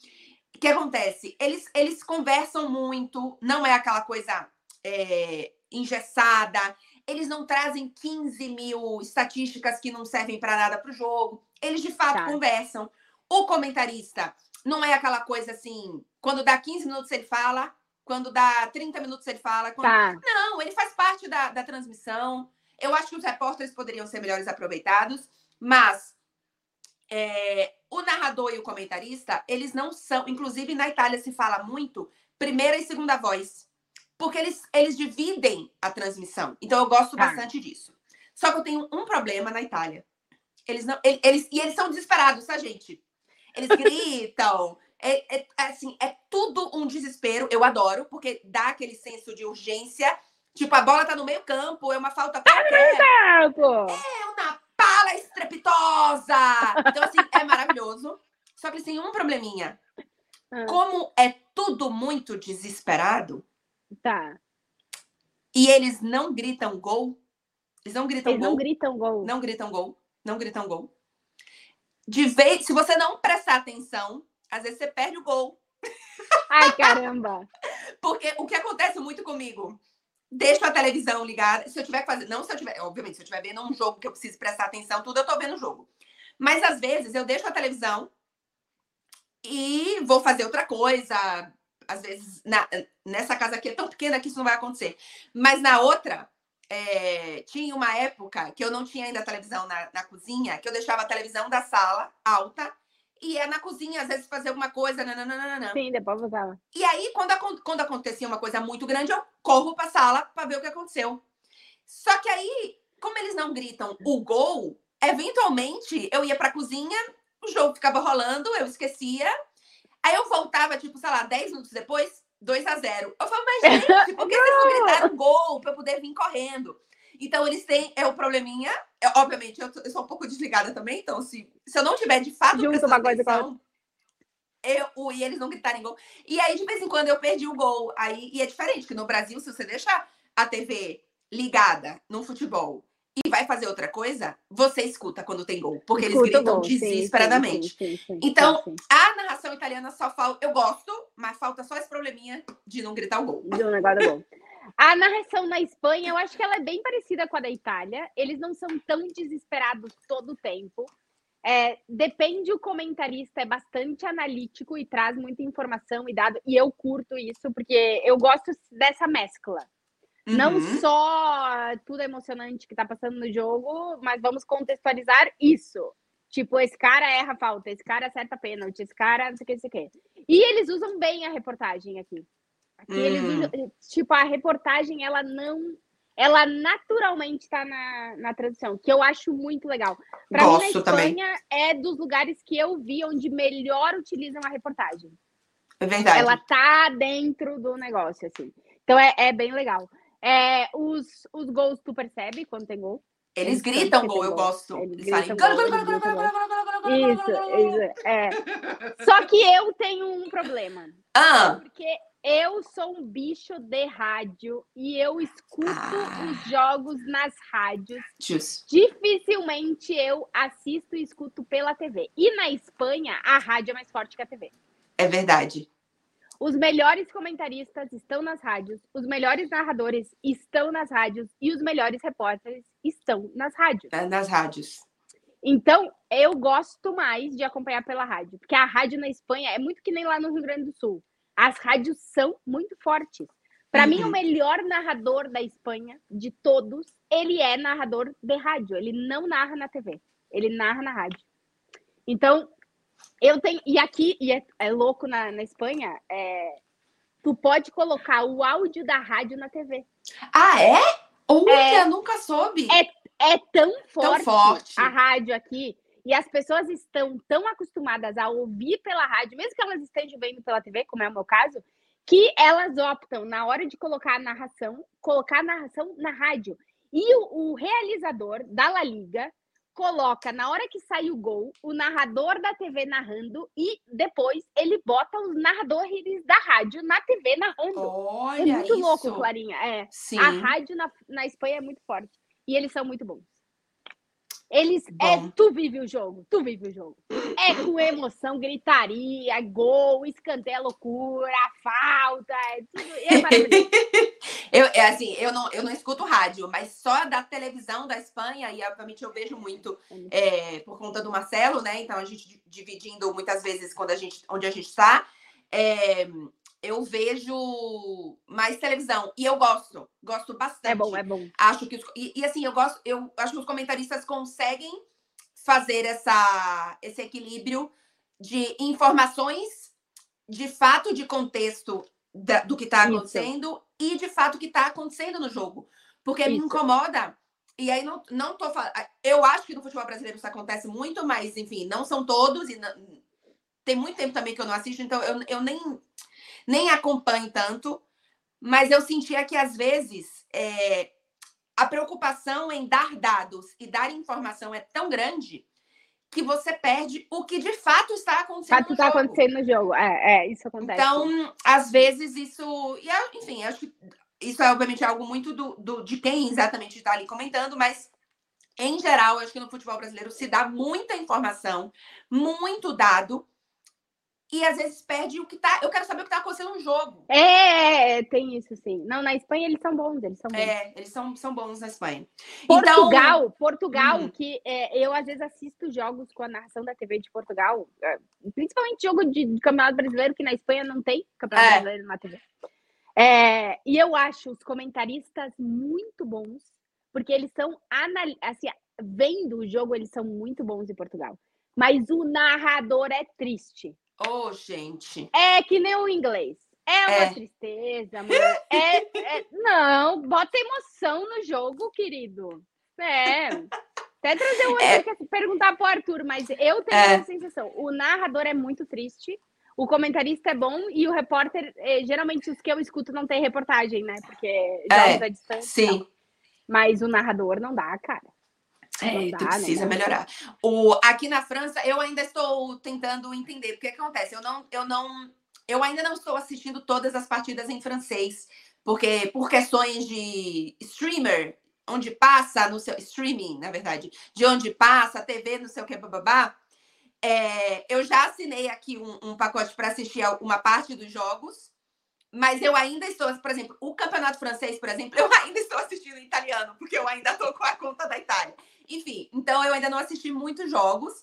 o que acontece? Eles, eles conversam muito, não é aquela coisa é, engessada, eles não trazem 15 mil estatísticas que não servem para nada para o jogo, eles de fato Tá. conversam. O comentarista não é aquela coisa assim, quando dá 15 minutos ele fala, quando dá 30 minutos ele fala. Quando... Tá. Não, ele faz parte da, da transmissão. Eu acho que os repórteres poderiam ser melhores aproveitados, mas é, o narrador e o comentarista, eles não são. Inclusive, na Itália se fala muito primeira e segunda voz. Porque eles, eles dividem a transmissão. Então, eu gosto Tá. bastante disso. Só que eu tenho um problema na Itália. Eles não. ele- Eles, e eles são desesperados, tá, gente? Eles gritam. É, é, assim, é tudo um desespero. Eu adoro, porque dá aquele senso de urgência. Tipo, a bola tá no meio campo, é uma falta qualquer. Ah. É uma pala estrepitosa! Então, assim, é maravilhoso. Só que eles têm um probleminha. Ah. Como é tudo muito desesperado Tá. e eles não gritam gol, eles não gritam Eles gol, não gritam gol. não gritam gol, não gritam gol. De vez, se você não prestar atenção, às vezes você perde o gol. Ai, caramba. Porque o que acontece muito comigo, deixo a televisão ligada, se eu tiver que fazer, não se eu tiver, obviamente, se eu estiver vendo um jogo que eu preciso prestar atenção, tudo eu tô vendo o jogo. Mas às vezes eu deixo a televisão e vou fazer outra coisa. Às vezes, na- nessa casa aqui é tão pequena que isso não vai acontecer. Mas na outra, é, tinha uma época que eu não tinha ainda televisão na, na cozinha, que eu deixava a televisão da sala alta e ia na cozinha, às vezes, fazer alguma coisa. Nananana. Sim, depois usava. E aí, quando, quando acontecia uma coisa muito grande, eu corro para a sala para ver o que aconteceu. Só que aí, como eles não gritam o gol, eventualmente eu ia para a cozinha, o jogo ficava rolando, eu esquecia. Aí eu voltava, tipo, sei lá, 10 minutos depois, 2 a 0 Eu falava, mas gente, por que vocês não gritaram gol para eu poder vir correndo? Então, eles têm, é o probleminha. É, obviamente, eu, tô- eu sou um pouco desligada também, então, se, se eu não tiver de fato Junta prestando uma atenção, eu, o- e eles não gritarem gol. E aí, de vez em quando, eu perdi o gol. Aí, e é diferente, que no Brasil, se você deixa a TV ligada no futebol e vai fazer outra coisa, você escuta quando tem gol, porque eles Escuta gritam gol, desesperadamente. sim, sim, sim, Então, A narração italiana só falta. Eu gosto, mas falta só esse probleminha de não gritar o gol. sim, do negócio gol. A narração na Espanha, eu acho que ela é bem parecida com a da Itália. Eles não são tão desesperados todo o tempo. É, depende, o comentarista é bastante analítico e traz muita informação e dado. E eu curto isso, porque eu gosto dessa mescla. Não Uhum. só tudo emocionante que tá passando no jogo, mas vamos contextualizar isso. Tipo, esse cara erra falta, esse cara acerta pênalti, esse cara não sei o que, não sei o que. E eles usam bem a reportagem aqui. Aqui eles Hum. usam, tipo, a reportagem, ela não ela naturalmente está na, na tradução, que eu acho muito legal. Para mim, a Espanha também. é dos lugares que eu vi onde melhor utilizam a reportagem. É verdade. Ela tá dentro do negócio, assim. Então é, é bem legal. É, os, os gols tu percebe quando tem gol? Eles, gritam gol, eu gosto. Eles, gol, Isso, isso, é. Só que eu tenho um problema. Ah. Porque eu sou um bicho de rádio e eu escuto ah. os jogos nas rádios. Just. Dificilmente eu assisto e escuto pela TV. E na Espanha, a rádio é mais forte que a TV. É verdade. Os melhores comentaristas estão nas rádios, os melhores narradores estão nas rádios e os melhores repórteres estão nas rádios. É, nas rádios. Então, eu gosto mais de acompanhar pela rádio, porque a rádio na Espanha é muito que nem lá no Rio Grande do Sul. As rádios são muito fortes. Para uhum. mim, o melhor narrador da Espanha, de todos, ele é narrador de rádio. Ele não narra na TV, ele narra na rádio. Então, eu tenho. E aqui, e é, é louco na, na Espanha, é, tu pode colocar o áudio da rádio na TV. Ah, é? Olha, é, nunca soube. É, é tão forte, tão forte a rádio aqui e as pessoas estão tão acostumadas a ouvir pela rádio, mesmo que elas estejam vendo pela TV, como é o meu caso, que elas optam, na hora de colocar a narração, colocar a narração na rádio. E o, o realizador da La Liga coloca, na hora que sai o gol, o narrador da TV narrando e depois ele bota os narradores da rádio na TV narrando. Olha é muito isso. louco, Clarinha. É. Sim. A rádio na, na Espanha é muito forte. E eles são muito bons. Eles. É, tu vive o jogo, tu vive o jogo. É com emoção, gritaria, gol, escanteio, loucura, falta, é tudo. É maravilhoso. eu, é assim, eu não, eu não escuto rádio, mas só da televisão da Espanha, e obviamente eu vejo muito é, por conta do Marcelo, né? Então a gente dividindo muitas vezes quando a gente, onde a gente está. É, eu vejo mais televisão e eu gosto, gosto bastante. É bom, é bom. Acho que os, e, e, assim eu gosto, eu acho que os comentaristas conseguem fazer essa esse equilíbrio de informações de fato de contexto da, do que está acontecendo Isso. e de fato que está acontecendo no jogo, porque Isso. me incomoda. E aí não não tô falando, eu acho que no futebol brasileiro isso acontece muito, mas enfim, não são todos e não, tem muito tempo também que eu não assisto, então eu, eu nem nem acompanho tanto, mas eu sentia que às vezes é, a preocupação em dar dados e dar informação é tão grande que você perde o que de fato está acontecendo fato está acontecendo no jogo. É, é, isso acontece. Então, às vezes, isso. E, enfim, acho que isso é obviamente algo muito do, do, de quem exatamente está ali comentando, mas em geral, acho que no futebol brasileiro se dá muita informação, muito dado, e às vezes perde o que tá. Eu quero saber o que tá acontecendo no jogo. É, tem isso sim. Não, na Espanha eles são bons, eles são bons. É, eles são, são bons na Espanha. Portugal, então... Portugal, uhum. que é, eu às vezes assisto jogos com a narração da TV de Portugal, é, principalmente jogo de, de campeonato brasileiro, que na Espanha não tem campeonato é. brasileiro na TV. É, e eu acho os comentaristas muito bons, porque eles são assim, vendo o jogo, eles são muito bons em Portugal. Mas o narrador é triste. Ô, oh, gente. É que nem o inglês. É uma é. tristeza, mano. É, é, Não, bota emoção no jogo, querido. É. Até trazer um é. aqui, perguntar pro Arthur, mas eu tenho é. essa sensação. O narrador é muito triste, o comentarista é bom e o repórter, é, geralmente os que eu escuto não tem reportagem, né? Porque já é, à distância. Sim. Não. Mas o narrador não dá, cara. É, dá, precisa né? melhorar. O, aqui na França, eu ainda estou tentando entender o que acontece. Eu não, eu não, eu ainda não estou assistindo todas as partidas em francês, porque por questões de streamer, onde passa no seu streaming, na verdade, de onde passa, TV, não sei o que, bababá. É, eu já assinei aqui um, um pacote para assistir uma parte dos jogos mas eu ainda estou, por exemplo, o campeonato francês, por exemplo, eu ainda estou assistindo em italiano, porque eu ainda estou com a conta da Itália. Enfim, então eu ainda não assisti muitos jogos.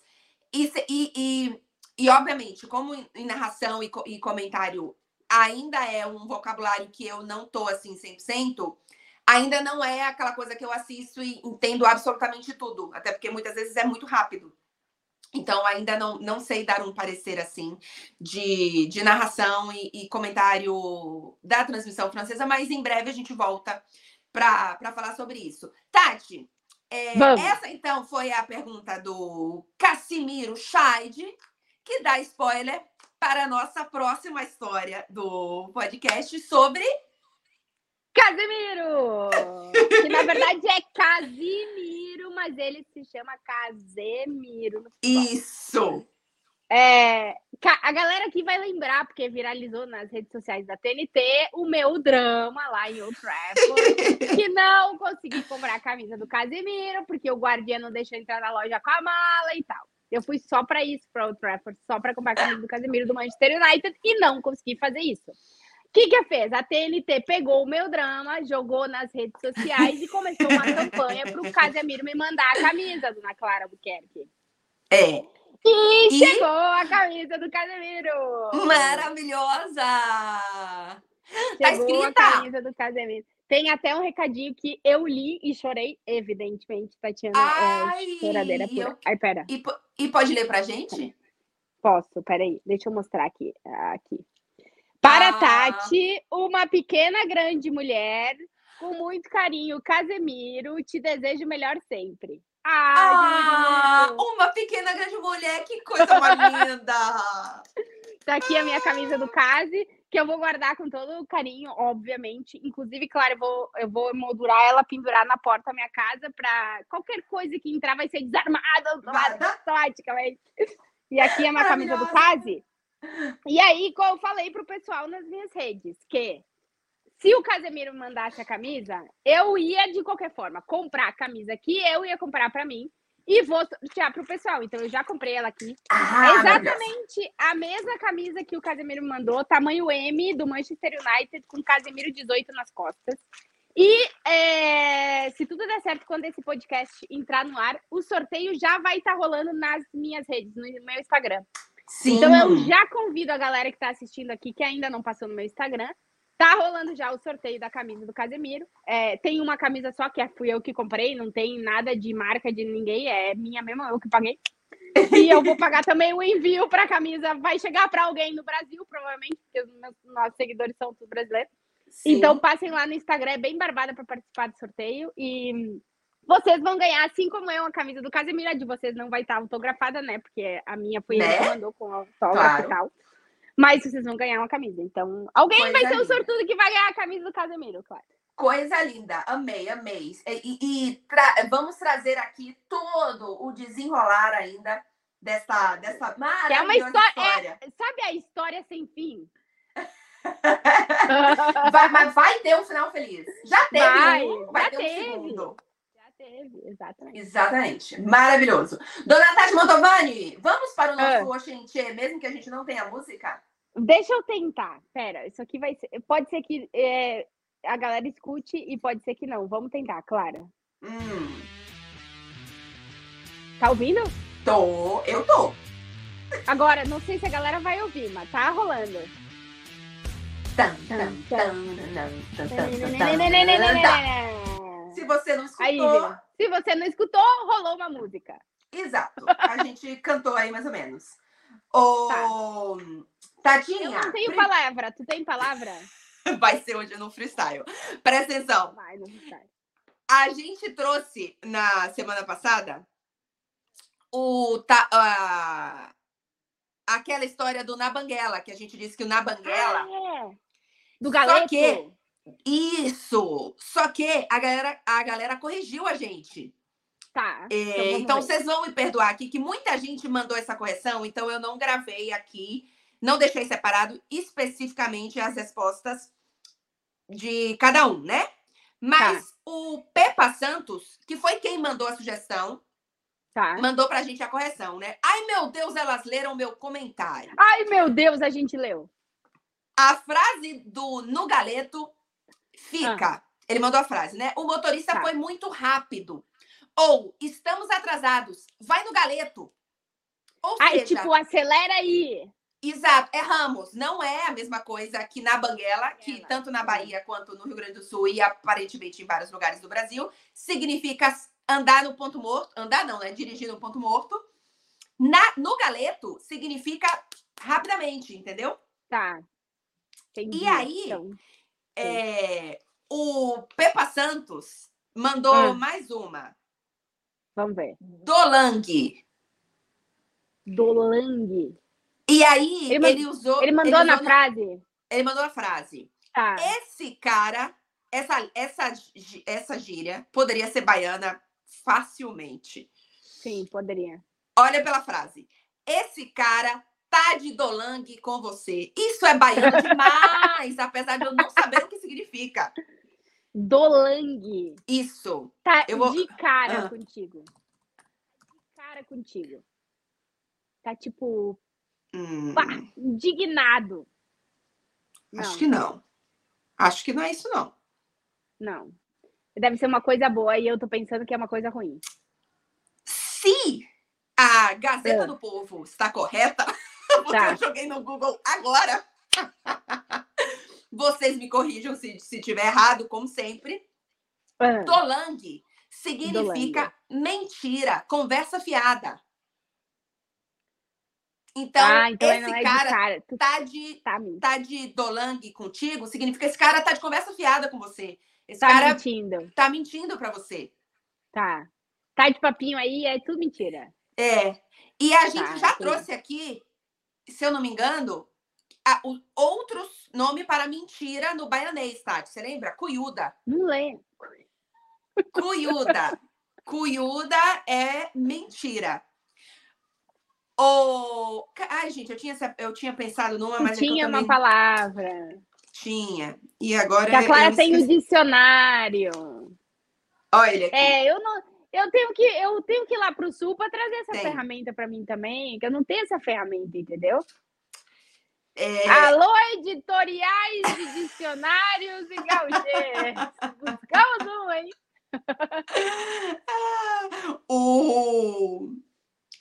E, e, e, e obviamente, como em narração e, e, comentário ainda é um vocabulário que eu não estou assim 100%, ainda não é aquela coisa que eu assisto e entendo absolutamente tudo. Até porque muitas vezes é muito rápido. Então, ainda não, não sei dar um parecer assim de, de narração e, e comentário da transmissão francesa, mas em breve a gente volta para falar sobre isso. Tati, é, essa então foi a pergunta do Cassimiro Scheid, que dá spoiler para a nossa próxima história do podcast sobre Casimiro! que na verdade é Casimiro, mas ele se chama Casemiro. Isso! É, a galera aqui vai lembrar, porque viralizou nas redes sociais da TNT, o meu drama lá em Old Trafford, que não consegui comprar a camisa do Casemiro, porque o guardião não deixou entrar na loja com a mala e tal. Eu fui só para isso, para Old Trafford, só para comprar a camisa do Casemiro do Manchester United e não consegui fazer isso. O que que fez? A TNT pegou o meu drama, jogou nas redes sociais e começou uma campanha para o Casemiro me mandar a camisa, dona Clara Buquerque. É. E, e, chegou a camisa do Casemiro! Maravilhosa! Tá chegou tá a camisa do Casemiro. Tem até um recadinho que eu li e chorei, evidentemente, Tatiana. Ai, é choradeira pura. Eu... Ai, pera. E, e, pode ler pra gente? Posso, peraí. Deixa eu mostrar aqui. aqui. Para ah. Tati, uma pequena grande mulher, com muito carinho, Casemiro, te desejo melhor sempre. ah, uma pequena grande mulher, que coisa mais linda! Tá aqui a minha camisa do Case, que eu vou guardar com todo carinho, obviamente. Inclusive, claro, eu vou, eu vou moldurar ela, pendurar na porta da minha casa para qualquer coisa que entrar vai ser desarmada automaticamente. E aqui é a minha camisa do Case. E aí, como eu falei pro pessoal nas minhas redes, que se o Casemiro mandasse a camisa, eu ia de qualquer forma comprar a camisa que eu ia comprar para mim e vou sortear para o pessoal. Então eu já comprei ela aqui. Ah, é exatamente a mesma camisa que o Casemiro mandou, tamanho M do Manchester United, com Casemiro 18 nas costas. E é, se tudo der certo, quando esse podcast entrar no ar, o sorteio já vai estar tá rolando nas minhas redes, no meu Instagram. Sim. Então eu já convido a galera que está assistindo aqui, que ainda não passou no meu Instagram, Tá rolando já o sorteio da camisa do Casemiro. É, tem uma camisa só que é, fui eu que comprei, não tem nada de marca de ninguém, é minha mesma, eu que paguei. E eu vou pagar também o envio para a camisa. Vai chegar para alguém no Brasil, provavelmente, porque os meus, nossos seguidores são todos brasileiros. Sim. Então passem lá no Instagram, é bem barbada para participar do sorteio. E vocês vão ganhar, assim como eu, a camisa do Casemiro. De vocês não vai estar autografada, né? Porque a minha foi né? ele que mandou com autógrafo claro. e tal. Mas vocês vão ganhar uma camisa. Então, alguém Coisa vai ser o sortudo que vai ganhar a camisa do Casemiro, claro. Coisa linda, amei, amei. E, e tra vamos trazer aqui todo o desenrolar ainda dessa, dessa maravilhosa é uma história. história. É, sabe a história sem fim? vai, mas vai ter um final feliz. Já teve vai, um, vai ter teve. um segundo. Teve, exatamente. Exatamente. Maravilhoso. Dona Tati Montovani, vamos para o nosso ah. Oxentie, mesmo que a gente não tenha música? Deixa eu tentar. Pera, isso aqui vai ser. Pode ser que é, a galera escute e pode ser que não. Vamos tentar, Clara. Hum. Tá ouvindo? Tô, eu tô. Agora, não sei se a galera vai ouvir, mas tá rolando. Se você não escutou. Aí, se você não escutou, rolou uma música. Exato. A gente cantou aí mais ou menos. O... Tá. Tadinha. Eu não tenho palavra. Tu tem palavra? Vai ser hoje no freestyle. Presta atenção. Vai no freestyle. A gente trouxe na semana passada o ta, uh, aquela história do Nabanguela, que a gente disse que o Nabanguela. Ah, é. Do galeto. Só que, isso! Só que a galera, a galera corrigiu a gente. Tá. É, então, então vocês vão me perdoar aqui, que muita gente mandou essa correção, então eu não gravei aqui não deixei separado especificamente as respostas de cada um, né? Mas tá. o Pepa Santos, que foi quem mandou a sugestão, tá. mandou pra gente a correção, né? Ai, meu Deus, elas leram meu comentário. Ai, meu Deus, a gente leu. A frase do No Galeto fica. Ah. Ele mandou a frase, né? O motorista tá. foi muito rápido. Ou estamos atrasados. Vai no galeto. Ou Ai, seja, tipo, acelera aí. Exato, erramos. Não é a mesma coisa que na Banguela, que tanto na Bahia quanto no Rio Grande do Sul e aparentemente em vários lugares do Brasil, significa andar no ponto morto. Andar não, né? Dirigir no ponto morto. Na, no galeto, significa rapidamente, entendeu? Tá. Entendi. E aí, então, é, O Pepa Santos mandou Ah. mais uma. Vamos ver. Dolang. Dolang. E aí, Ele ele, usou. Ele mandou na usou frase. Ele mandou a frase. Tá. Esse cara, essa, essa, essa gíria poderia ser baiana facilmente. Sim, poderia. Olha pela frase. Esse cara tá de dolang com você. Isso é baiano demais, apesar de eu não saber o que significa. Dolang. Isso. Tá Eu vou- de cara Ah. contigo. Tá de cara contigo. Tá tipo, Hum, pá, indignado. Não, acho que não. Acho que não é isso, não. não. Deve ser uma coisa boa e eu tô pensando que é uma coisa ruim. Se a Gazeta Ah. do Povo está correta, porque Tá. eu joguei no Google agora. Vocês me corrijam se, se tiver errado, como sempre. Ah, Dolang significa mentira, conversa fiada. Então, ah, então esse é cara, cara. Tá de tá, tá de dolang contigo, significa que esse cara tá de conversa fiada com você. Esse tá cara mentindo. tá mentindo pra você. Tá. Tá de papinho aí, é tudo mentira. É. E a gente Tá, já entendi. trouxe aqui, se eu não me engano, a, o, outros nome para mentira no baianês, Tati. Você lembra? Cuyuda. Não lembro. Cuyuda. Cuyuda é mentira. O... Ai, gente, eu tinha, eu tinha pensado numa, mas é Tinha também uma palavra. tinha. E agora Que a Clara tem o dicionário. Olha aqui. É, eu não. Eu tenho que, eu tenho que ir lá pro sul para trazer essa Tem. ferramenta para mim também, que eu não tenho essa ferramenta, entendeu? É, Alô, editoriais de dicionários e gauchês. Buscamos um, hein? o...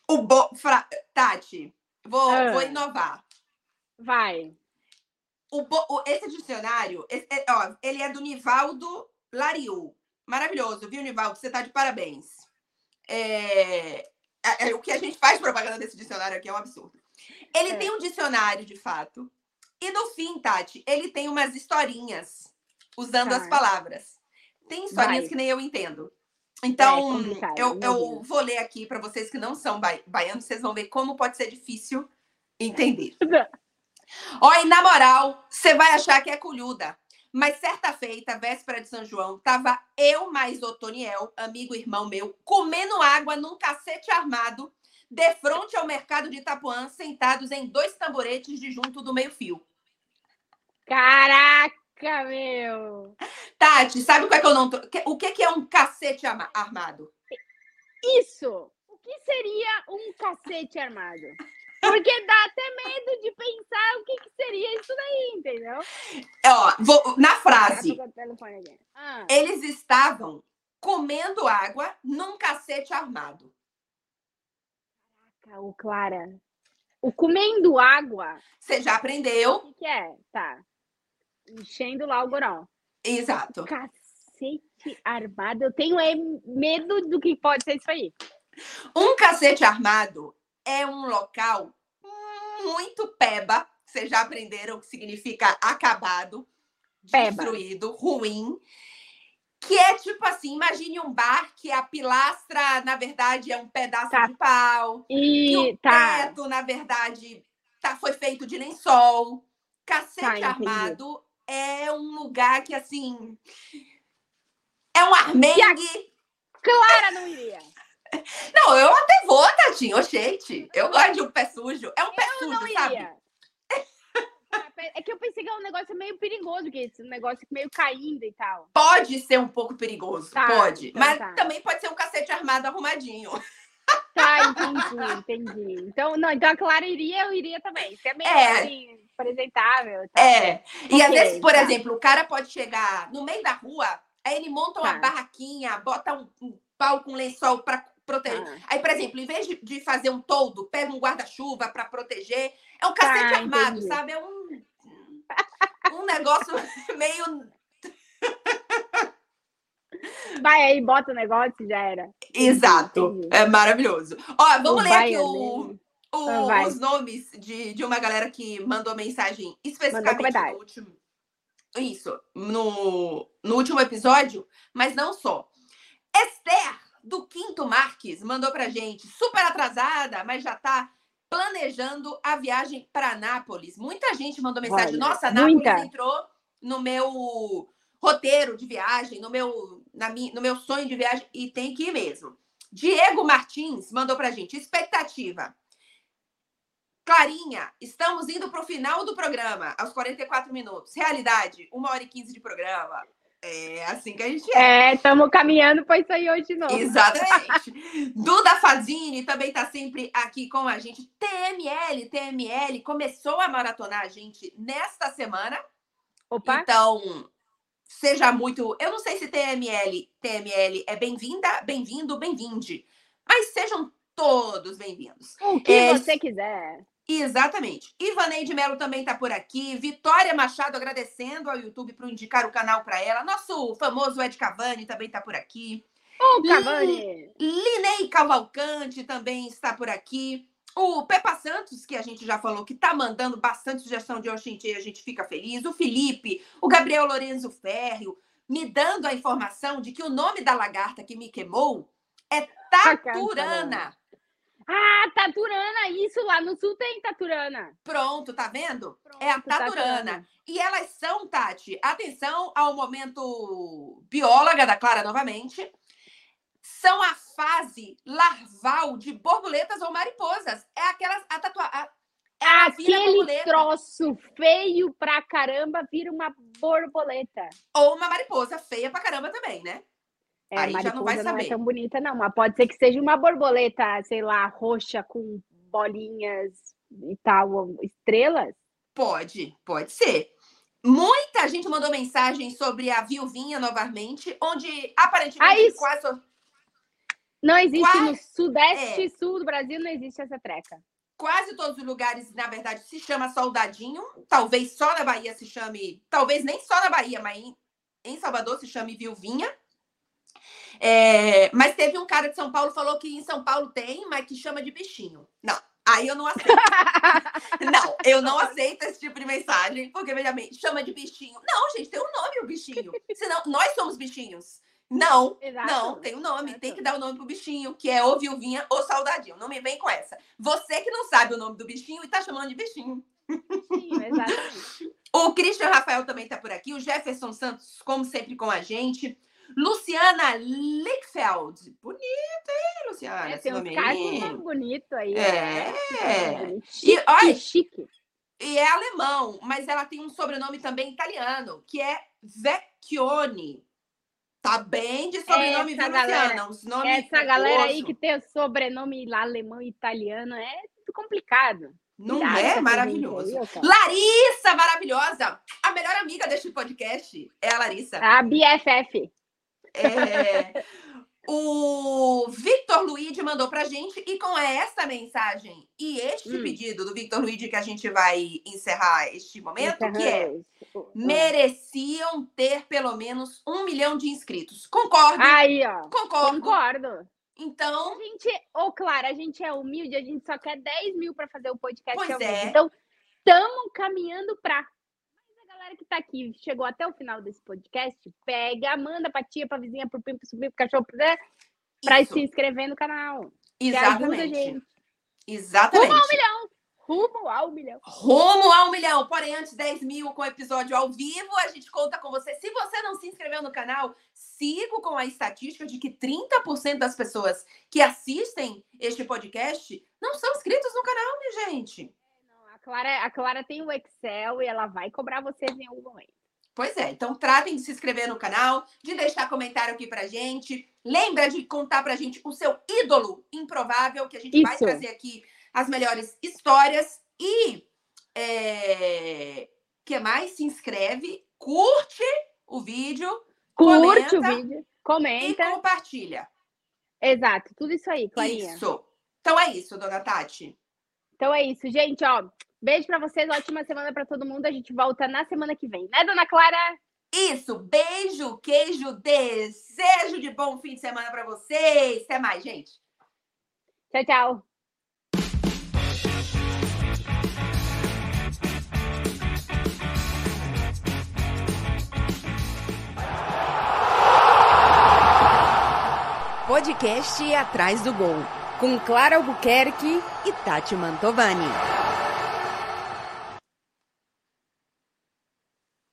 O bo... Fra... Tati, vou, Ah. vou inovar. Vai. O bo- o- Esse dicionário, esse- é- ó, ele é do Nivaldo Lariu. Maravilhoso, viu, Nivaldo? Você tá de parabéns. É, é- é, o que a gente faz propaganda desse dicionário aqui é um absurdo. Ele É. tem um dicionário, de fato. E no fim, Tati, ele tem umas historinhas usando Tá. as palavras. Tem historinhas Vai. que nem eu entendo. É Então, complicado, eu, eu vou ler aqui para vocês que não são bai- baianos, vocês vão ver como pode ser difícil entender. Olha, na moral, você vai achar que é colhuda. Mas certa feita, véspera de São João, tava eu mais Otoniel, amigo irmão meu, comendo água num cacete armado, de frente ao mercado de Itapuã, sentados em dois tamboretes de junto do meio-fio. Caraca, meu! Tati, sabe qual é que eu não tô... que- O que que é um cacete armado? Isso! O que seria um cacete armado? Porque dá até medo de pensar o que, que seria isso daí, entendeu? Ó, vou- na frase, Tá. Ah, eles estavam comendo água num cacete armado. o Clara. O comendo água, Você já aprendeu? o que, que é? Tá. Enchendo lá o gorão. Exato. Cacete armado. Eu tenho é, medo do que pode ser isso aí. Um cacete armado é um local muito peba. Vocês já aprenderam o que significa acabado, Peba. destruído, ruim. Que é tipo assim, imagine um bar que a pilastra, na verdade, é um pedaço Tá. de pau. E E o tá. teto, na verdade, tá, foi feito de lençol. Cacete Tá, armado é um lugar que, assim... É um armengue. Clara não iria. Não, eu até vou, Tatinho. Oxente. Eu gosto de um pé sujo. É um pé Eu não sujo, sabe? iria. É que eu pensei que é um negócio meio perigoso, que esse negócio meio caindo e tal. Pode ser um pouco perigoso, Tá, pode. então mas tá. também pode ser um cacete armado arrumadinho. Tá, entendi, entendi. Então, não, então a Clara iria, eu iria também. Isso é meio É. assim, apresentável. tal. É. E às Ok, vezes, por tá. exemplo, o cara pode chegar no meio da rua, aí ele monta uma Tá. barraquinha, bota um, um pau com lençol para proteger. Ah. Aí, por exemplo, em vez de, de fazer um toldo, pega um guarda-chuva para proteger. É um cacete Tá, armado, entendi. sabe? É um, um negócio meio. Vai aí, bota o negócio e já era. Exato. entendi. É maravilhoso. Ó, vamos O ler aqui o, o- Ah, os nomes de, de uma galera que mandou mensagem especificamente no último, Isso, no, no último episódio, mas não só. Esther, do Quinto Marques, mandou pra gente, super atrasada, mas já tá planejando a viagem para Nápoles. Muita gente mandou mensagem, Olha, nossa, Nápoles muita. entrou no meu roteiro de viagem, no meu, na minha, no meu sonho de viagem, e tem que ir mesmo. Diego Martins mandou pra gente, expectativa. Clarinha, estamos indo para o final do programa, aos 44 minutos. Realidade, uma hora e 15 de programa. É assim que a gente é. É, estamos caminhando para isso aí hoje de novo. Exatamente. Duda Fazini também está sempre aqui com a gente. TML, TML começou a maratonar a gente nesta semana. Opa. Então, seja muito. Eu não sei se TML, TML é bem-vinda, bem-vindo, bem-vinde. Mas sejam todos bem-vindos. O que é... você quiser. Exatamente. Ivaneide Melo também está por aqui. Vitória Machado agradecendo ao YouTube por indicar o canal para ela. Nosso famoso Ed Cavani também está por aqui. Oh, Cavani! Linei Cavalcante também está por aqui. O Pepa Santos, que a gente já falou que está mandando bastante sugestão de Oxente, a gente fica feliz. O Felipe, o Gabriel Lorenzo Ferro, me dando a informação de que o nome da lagarta que me queimou é Taturana. Ah, Taturana, isso lá no sul tem Taturana. Pronto, tá vendo? Pronto, é a Taturana. Taturana. E elas são, Tati, atenção ao momento bióloga da Clara novamente. São a fase larval de borboletas ou mariposas. É aquelas. A tatua, a, é Aquele troço feio pra caramba vira uma borboleta. Ou uma mariposa feia pra caramba também, né? É, Aí já não vai saber. Não é tão bonita, não, mas pode ser que seja uma borboleta, sei lá, roxa com bolinhas e tal, estrelas? Pode, pode ser. Muita gente mandou mensagem sobre a viuvinha novamente, onde aparentemente ah, quase. Não existe quase... no sudeste e é. sul do Brasil, não existe essa treca. Quase todos os lugares, na verdade, se chama soldadinho. Talvez só na Bahia se chame. Talvez nem só na Bahia, mas em, em Salvador se chame viuvinha. É, mas teve um cara de São Paulo falou que em São Paulo tem, mas que chama de bichinho. Não, aí eu não aceito. não, eu não aceito esse tipo de mensagem, porque, veja bem, chama de bichinho. Não, gente, tem um nome o bichinho. Senão, nós somos bichinhos. Não, Exato. não, tem um nome. Exato. Tem que dar o um nome pro bichinho, que é ou viuvinha ou saudadinho. Não me vem com essa. Você que não sabe o nome do bichinho e tá chamando de bichinho. Sim, exatamente. o Christian Rafael também tá por aqui. O Jefferson Santos, como sempre, com a gente. Luciana Lickfeld. Bonito, hein, Luciana? É, tem uns casos bonito aí. É. é. Chique, e, olha, chique. E é alemão, mas ela tem um sobrenome também italiano, que é Vecchione. Tá bem de sobrenome, essa galera, Luciana? essa galera aí que tem o sobrenome lá, alemão e italiano é tudo complicado. Não é maravilhoso? Larissa, maravilhosa! A melhor amiga deste podcast é a Larissa. A BFF. É, o Victor Luigi mandou pra gente, e com essa mensagem e este hum. pedido do Victor Luigi que a gente vai encerrar este momento, que é mereciam ter pelo menos um milhão de inscritos. Concordo. Aí, ó. Concordo. Concordo. Então. A gente, ô, oh, Clara, a gente é humilde, a gente só quer 10 mil para fazer o podcast. Pois é. Então, estamos caminhando para galera que tá aqui, chegou até o final desse podcast, pega, manda pra tia, pra vizinha, pro primo, pro sobrinho, pro cachorro, pra, pra se inscrever no canal. Exatamente. Exatamente. Rumo ao milhão. Rumo ao milhão. Rumo ao milhão. Porém, antes 10 mil com episódio ao vivo, a gente conta com você. Se você não se inscreveu no canal, sigo com a estatística de que 30% das pessoas que assistem este podcast não são inscritos no canal, minha gente. Clara, a Clara tem o Excel e ela vai cobrar vocês em algum momento. Pois é, então tratem de se inscrever no canal, de deixar comentário aqui pra gente. Lembra de contar pra gente o seu ídolo improvável, que a gente Isso. vai trazer aqui as melhores histórias. E é... que mais? Se inscreve, curte o vídeo, curte o vídeo, comenta e compartilha. Exato, tudo isso aí, Clarinha. Isso. Então é isso, dona Tati. Então é isso, gente, ó. Beijo para vocês, ótima semana para todo mundo. A gente volta na semana que vem, né, dona Clara? Isso, beijo, queijo, desejo de bom fim de semana para vocês. Até mais, gente. Tchau, tchau. Podcast Atrás do Gol, com Clara Albuquerque e Tati Mantovani.